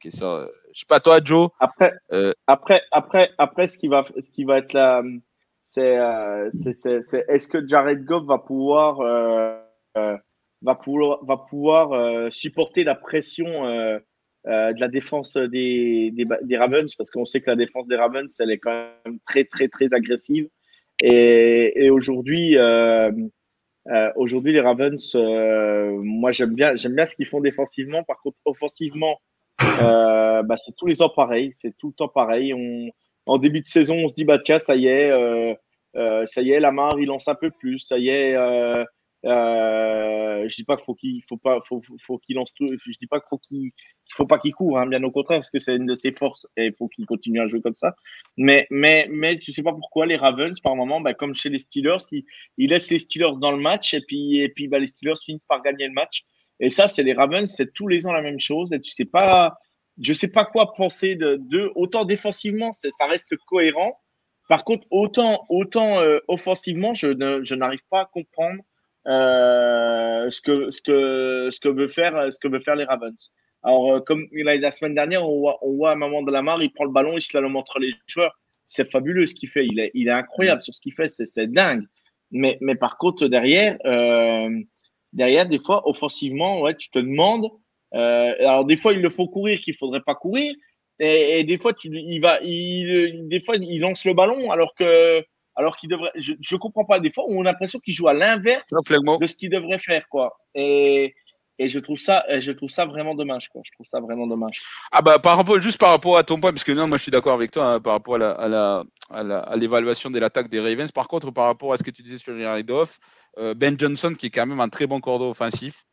que ça. Je sais pas, toi, Joe, Après, Euh, après, après, après, ce qui va, ce qui va être là, c'est, euh, c'est, c'est, c'est- est-ce que Jared Goff va pouvoir, va pouvoir, va pouvoir euh, supporter la pression euh, euh, de la défense des, Ravens, parce qu'on sait que la défense des Ravens, elle est quand même très, très, très agressive. Et, aujourd'hui, euh, euh, aujourd'hui, les Ravens, euh, moi, j'aime bien, bien ce qu'ils font défensivement. Par contre, offensivement, euh, bah, c'est tous les ans pareil. C'est tout le temps pareil. On, en début de saison, on se dit, bah, tiens, ça y est, euh, euh, ça y est, Lamar, il lance un peu plus. Ça y est, euh, je dis pas qu'il faut pas, faut, qu'il lance tout. Je dis pas qu'il faut qu'il, faut pas qu'il court, hein, bien au contraire, parce que c'est une de ses forces et il faut qu'il continue à jouer comme ça. Mais, mais, mais tu sais pas pourquoi les Ravens, par moment, bah, comme chez les Steelers, ils, laissent les Steelers dans le match et puis, et puis bah, les Steelers finissent par gagner le match. Et ça, c'est les Ravens, c'est tous les ans la même chose. Et tu sais pas, je sais pas quoi penser de, de autant défensivement, ça reste cohérent. Par contre, autant, autant euh, offensivement, je, ne, je n'arrive pas à comprendre euh, ce que, ce que, ce que veut faire, ce que veut faire les Ravens. Alors, euh, comme la, semaine dernière, on voit, on voit un moment de la mare, il prend le ballon, il se le montre les joueurs. C'est fabuleux ce qu'il fait. Il est, il est incroyable sur ce qu'il fait. C'est, dingue. Mais, mais par contre, derrière, euh, derrière, des fois, offensivement, ouais, tu te demandes. Alors, des fois, il le faut courir qu'il faudrait pas courir. Et, et des fois, tu, il va, il, des fois, il lance le ballon alors que, alors qu'il devrait. Je, je comprends pas. Des fois, on a l'impression qu'il joue à l'inverse de ce qu'il devrait faire, quoi. Et, et je trouve ça, je trouve ça vraiment dommage, quoi. Je trouve ça vraiment dommage. Ah bah par rapport juste par rapport à ton point parce que non moi je suis d'accord avec toi hein, par rapport à la à la à l'évaluation de l'attaque des Ravens. Par contre par rapport à ce que tu disais sur Jared Goff, euh, Ben Johnson qui est quand même un très bon cordon offensif.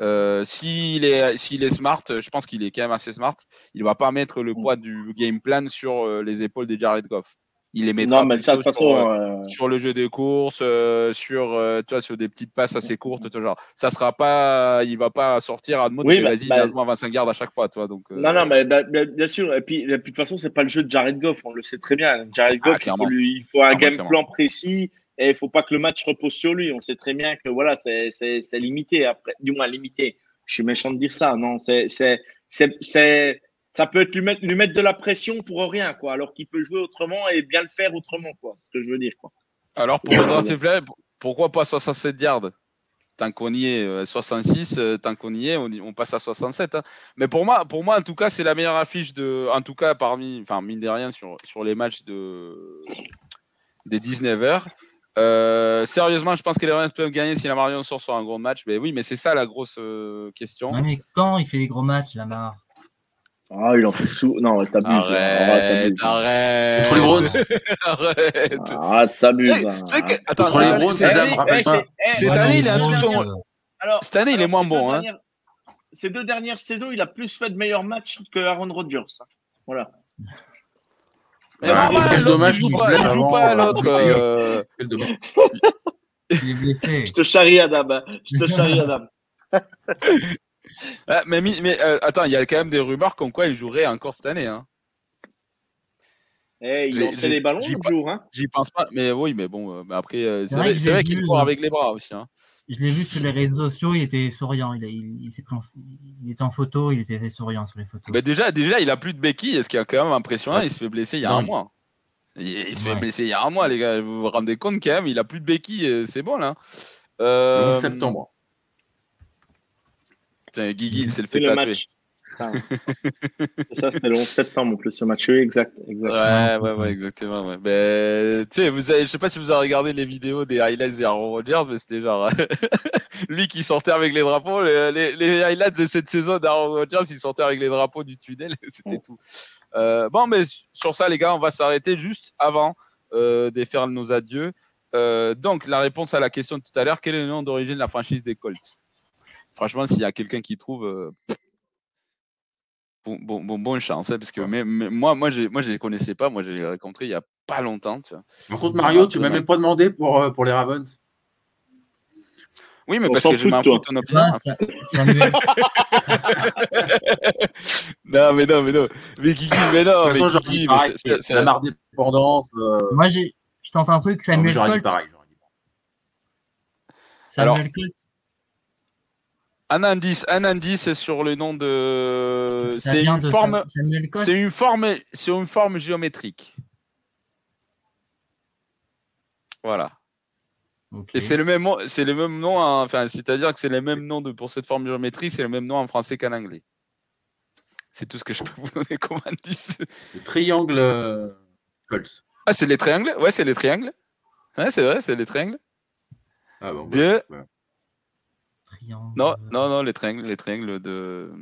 Euh, s'il est s'il est smart, je pense qu'il est quand même assez smart. Il va pas mettre le poids du game plan sur euh, les épaules de Jared Goff. Il les mettra Non, mais ça, de toute sur, façon, euh, euh, sur le jeu de course, euh, sur, euh, tu vois, sur des petites passes assez courtes, tu vois, genre, ça sera pas, il va pas sortir à mode Oui, bah- vas-y, bah- lance-moi 25 gardes à chaque fois, tu vois, donc. euh, Non, non, mais bah, bah, bien sûr. Et puis, de toute façon, c'est pas le jeu de Jared Goff. On le sait très bien. Jared Ah, Goff, il, faut lui, il faut un Clairement, game clairement. plan précis et il faut pas que le match repose sur lui. On sait très bien que voilà, c'est, c'est, c'est limité. Après, du moins limité. Je suis méchant de dire ça. Non, c'est, c'est, c'est, c'est- ça peut être lui mettre, lui mettre de la pression pour rien, quoi. Alors qu'il peut jouer autrement et bien le faire autrement, quoi. C'est ce que je veux dire, quoi. Alors, pour le draft play, pourquoi pas 67 yards? Tant qu'on y est, euh, 66, euh, tant qu'on y est, on, y- on passe à 67. hein. Mais pour moi, pour moi, en tout cas, c'est la meilleure affiche de, en tout cas, parmi, enfin, mine de rien, sur, sur les matchs de, des 19 heures. Euh, sérieusement, je pense que les Rams peuvent gagner si la Marion sort sur un gros match. Mais oui, mais c'est ça la grosse euh, question. Ouais, mais quand il fait des gros matchs, Lamar? Ah, il en fait sous. Non, t'abuses. Arrête, arrête. Contre les Browns. arrête. Ah, t'abuses. Hein. tu sais que- attends, Contre les année- Browns, c'est me rappelle Eh, c'est- eh, Cette Ouais, année, il est un truc euh, Cette année, il est moins bon, hein. dernières- Ces deux dernières saisons, il a plus fait de meilleurs matchs que Aaron Rodgers. hein. Voilà. Mais Ouais, voilà, quel dommage il joue pas, se blesse il joue avant, pas à euh, l'autre. euh, Quel dommage. Il est blessé. Je te charrie, Adam. hein. Je te charrie, Adam. Ah, mais euh, attends, il y a quand même des rumeurs comme quoi il jouerait encore cette année. Hein. Eh, il lançait les ballons jour. Hein. J'y pense pas, mais oui, mais bon, euh, mais après, euh, c'est vrai qu'il court avec les bras aussi. Hein. Je l'ai vu sur les réseaux sociaux, il était souriant. Il, a- il, il en, il était en photo, il était souriant sur les photos. Mais déjà, déjà, il a plus de béquilles, ce qui est quand même impressionnant. Il se fait blesser il y a Non, un mois. Il, il se fait Ouais. blesser il y a un mois, les gars. Vous vous rendez compte quand même, il a plus de béquilles, c'est bon là. Le Euh, 11 septembre. Guigui, il s'est le fait le tatouer. match. Ça, c'était le 11 septembre en plus, ce match. Oui, exact. exact. Ouais, ouais, ouais, exactement. Ouais. Mais, tu sais, vous avez, je sais pas si vous avez regardé les vidéos des highlights d'Aaron Rodgers, mais c'était genre lui qui sortait avec les drapeaux. Les, les- les highlights de cette saison d'Aaron Rodgers, il sortait avec les drapeaux du tunnel, c'était tout. Euh, bon, mais sur ça, les gars, on va s'arrêter juste avant euh, de faire nos adieux. Euh, donc, la réponse à la question de tout à l'heure, quel est le nom d'origine de la franchise des Colts? Franchement, s'il y a quelqu'un qui trouve, euh, bon, bon, bon, bonne chance, hein, parce que mais, mais moi, moi, je moi, je les connaissais pas. Moi, je les rencontrés il y a pas longtemps. Tu vois. Par contre, Mario, tu ça m'as même pas demandé pour, euh, pour les Ravens. Oui, mais On parce que je m'en fous de ton opinion. Ah, ça- non, mais non, mais non. Mais Guigui, mais non. De toute façon, c'est- La marque dépendance. euh, moi, j'ai, je tente un truc. non, Samuel J'aurais dit Colt. pareil. j'aurais dit pareil. Samuel Alors, Colt. Un indice, un indice sur le nom de. C'est une de forme. C'est une forme, c'est une forme géométrique. Voilà. Et c'est le même, nom- c'est le même nom, en- enfin, c'est-à-dire que c'est le même nom de, pour cette forme géométrique, c'est le même nom en français qu'en anglais. C'est tout ce que je peux vous donner comme indice. Le triangle euh, Colts. Ah, c'est les triangles? Ouais, c'est les triangles. Ouais, c'est vrai, c'est les triangles. Ah, bon, De- voilà. Triangle. Non, non, non, les triangles, les triangles de.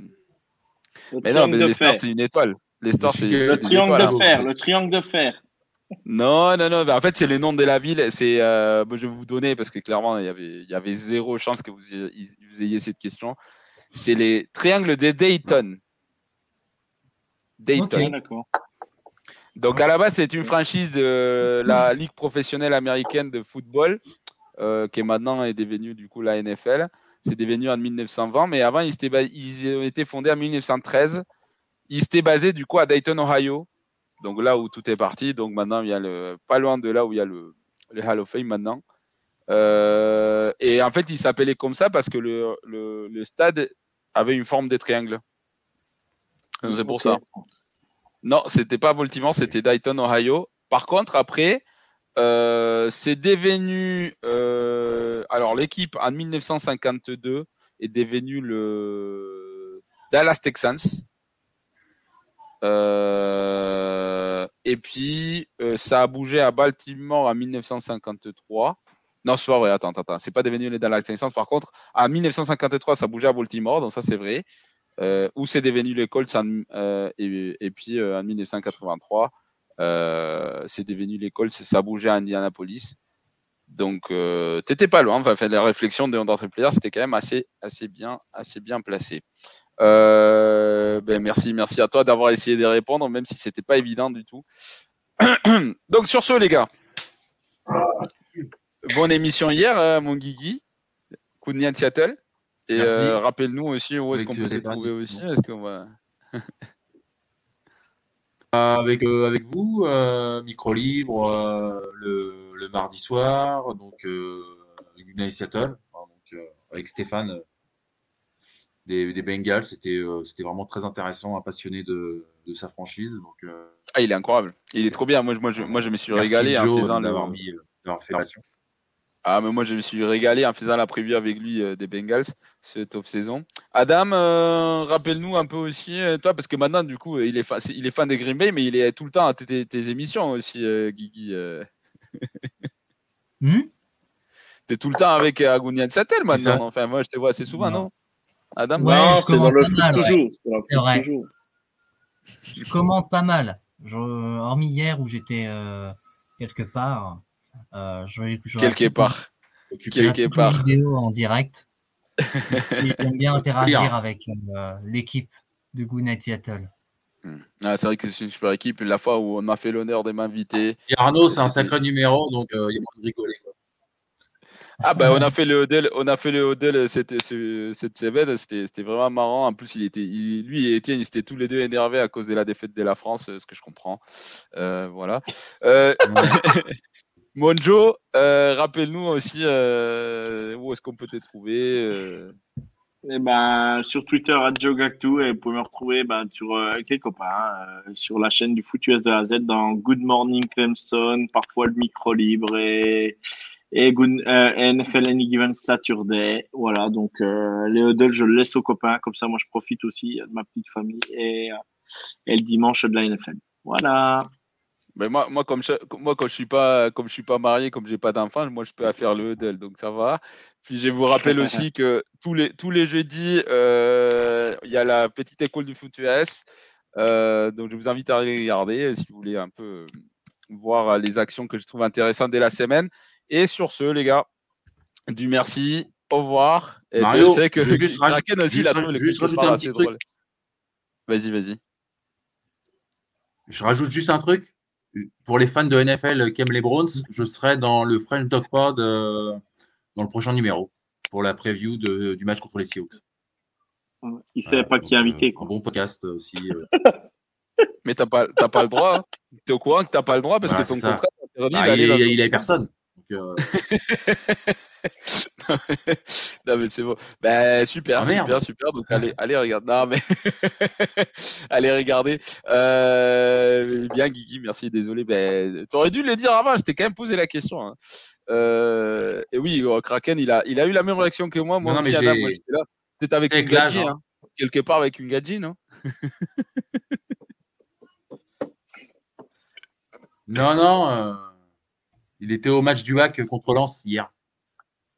Le Mais non, triangle mais de les stars, c'est une étoile. Les stars, c'est Le triangle étoiles, de hein. fer. C'est- Le triangle de fer. Non, non, non. en fait, c'est le nom de la ville. C'est, euh, bon, je vais vous donner parce que clairement, il y avait, il y avait zéro chance que vous, ayez- vous ayez cette question. C'est les triangles de Dayton. Dayton. D'accord. Donc à la base, c'est une franchise de la Ligue professionnelle américaine de football, euh, qui est maintenant est devenue du coup la NFL. C'est devenu en 1920, mais avant, ils étaient, ils ont été fondés en 1913. Ils étaient basés du coup à Dayton, Ohio. Donc là où tout est parti. Donc maintenant, il y a le, pas loin de là où il y a le, le Hall of Fame maintenant. Euh, et en fait, il s'appelait comme ça parce que le, le, le stade avait une forme de triangle. C'est pour ça. Non, c'était pas Baltimore, c'était Dayton, Ohio. Par contre, après, euh, c'est devenu. euh, alors, l'équipe en 1952 est devenue le Dallas Texans. Euh, et puis, ça a bougé à Baltimore en 1953. Non, c'est pas vrai. Attends, attends. C'est pas devenu les Dallas Texans. Par contre, en 1953, ça bougé à Baltimore. Donc, ça, c'est vrai. Où c'est devenu les Colts et, puis en 1983, euh, c'est devenu les Colts. Ça bougé à Indianapolis. Donc, euh, t'étais pas loin. Enfin, la réflexion de Under Player, c'était quand même assez, assez bien, assez bien placé. Euh, ben merci, merci à toi d'avoir essayé de répondre, même si c'était pas évident du tout. Donc sur ce, les gars, bonne émission hier, euh, mon Guigui, coup de Seattle. Et euh, rappelle-nous aussi où est-ce qu'on euh, peut te trouver aussi. Est-ce qu'on va... Avec, euh, avec vous, euh, micro libre euh, le, le mardi soir, donc euh, United Seattle, hein, donc, euh, avec Stéphane euh, des, des Bengals, c'était euh, c'était vraiment très intéressant, un passionné de, de sa franchise. Donc, euh, Ah, il est incroyable. Il est trop bien. Moi, je- moi, je, moi, je me suis régalé en Joe faisant le... d'avoir mis, d'avoir fait. Ah, mais moi, je me suis régalé en faisant la preview avec lui euh, des Bengals, cette off-saison. Adam, euh, rappelle-nous un peu aussi, euh, toi, parce que maintenant, du coup, il est, fa- il est fan des Green Bay, mais il est tout le temps à tes, émissions aussi, euh, Guigui. euh. Hmm? T'es tout le temps avec euh, Agounia de Sattel maintenant. Enfin, moi, je te vois assez souvent, non, Non? Adam? Ouais, non, je c'est dans le mal, ouais. toujours. C'est dans vrai. toujours. Je commente pas mal. Je- hormis hier où j'étais euh, quelque part. Euh, je, je Quelque part. Quelque part. vidéos en direct. J'aime bien interagir avec euh, l'équipe de Good Night Seattle. Hmm. Ah, c'est vrai que c'est une super équipe. La fois où on m'a fait l'honneur de m'inviter. Et Arnaud, c'est un sacré numéro, donc euh, il y a moyen de rigoler. Quoi. Ah bah on a fait le Odell, on a fait le Odell cette, ce- cette semaine, c'était vraiment marrant. En plus il était, il- lui et Étienne, ils étaient tous les deux énervés à cause de la défaite de la France, euh, ce que je comprends. Euh, voilà. Euh, Monjo, euh, rappelle-nous aussi euh, où est-ce qu'on peut te trouver. euh. Eh ben, sur Twitter, à Gactou, et vous pouvez me retrouver ben, sur avec les copains, sur la chaîne du Foot US de la Z, dans Good Morning Clemson, parfois le micro libre et, et, Good, euh, NFL Any Given Saturday. Voilà, donc euh, les huddles, je le laisse aux copains, comme ça moi je profite aussi de ma petite famille et, et le dimanche de la NFL. Voilà. Mais moi, moi, comme je, moi, quand je suis pas, comme je suis pas marié, comme j'ai pas d'enfant, moi, je peux faire le Huddle, donc ça va. Puis je vous rappelle aussi que tous les tous les jeudis, euh, il y a la petite école du foot US. Euh, donc je vous invite à regarder si vous voulez un peu euh, voir les actions que je trouve intéressantes dès la semaine. Et sur ce, les gars, du merci, au revoir. Et c'est que veux juste Kraken aussi, il juste a trouvé le truc. Vas-y, vas-y. Je rajoute juste un truc. Pour les fans de NFL qui aiment les Browns, je serai dans le French Dog Pod euh, dans le prochain numéro. pour la preview de- du match contre les Seahawks. Il savait Voilà, pas qui inviter. euh, quoi. Un bon podcast aussi. euh. Mais t'as pas, t'as pas le droit. hein. T'es au courant que t'as pas le droit parce Voilà, que ton contrat Ah, il, il avait personne. Donc, euh, non mais c'est bon. Ben super, Ah, super, super. Donc allez, allez regarder. Non mais allez regarder. Euh, bien Guigui, merci. Désolé. Ben t'aurais dû le dire avant. Je t'ai quand même posé la question. hein. Euh, et oui, euh, Kraken, il a, il a eu la même réaction que moi. Moi Non, aussi, Adam, moi j'étais là. Peut-être avec une gadji, hein. hein. quelque part avec une gadji, non? Non, non. euh, Il était au match du hack contre Lens hier.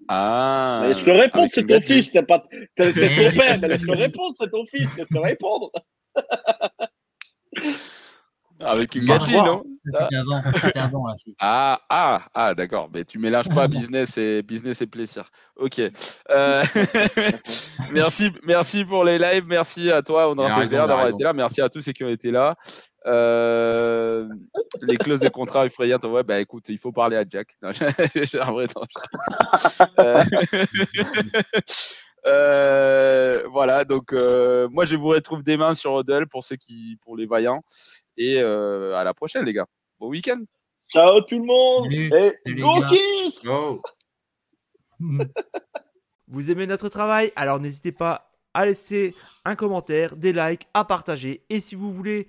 Ah. Mais Laisse-le répondre, avec c'est ton fils, c'est pas t'es t'es ton père, mais laisse-le répondre, c'est ton fils, laisse-le répondre. Avec une trois. non? C'était avant, c'était avant la fille. Ah, ah, ah, d'accord. Mais tu mélanges pas business et business et plaisir. Ok. Euh, merci, merci pour les lives. Merci à toi, Il a Audrey raison, Fezer, il a d'avoir été là. Merci à tous ceux qui ont été là. Euh, les clauses des contrats effrayantes. Ouais, bah écoute, il faut parler à Jack. Non, en vrai, non, Euh, euh, voilà. Donc, euh, moi, je vous retrouve demain sur Odell pour ceux qui, pour les vaillants. Et euh, à la prochaine, les gars. Bon week-end. Ciao tout le monde Salut. et go Oh. Vous aimez notre travail? Alors n'hésitez pas à laisser un commentaire, des likes, à partager. Et si vous voulez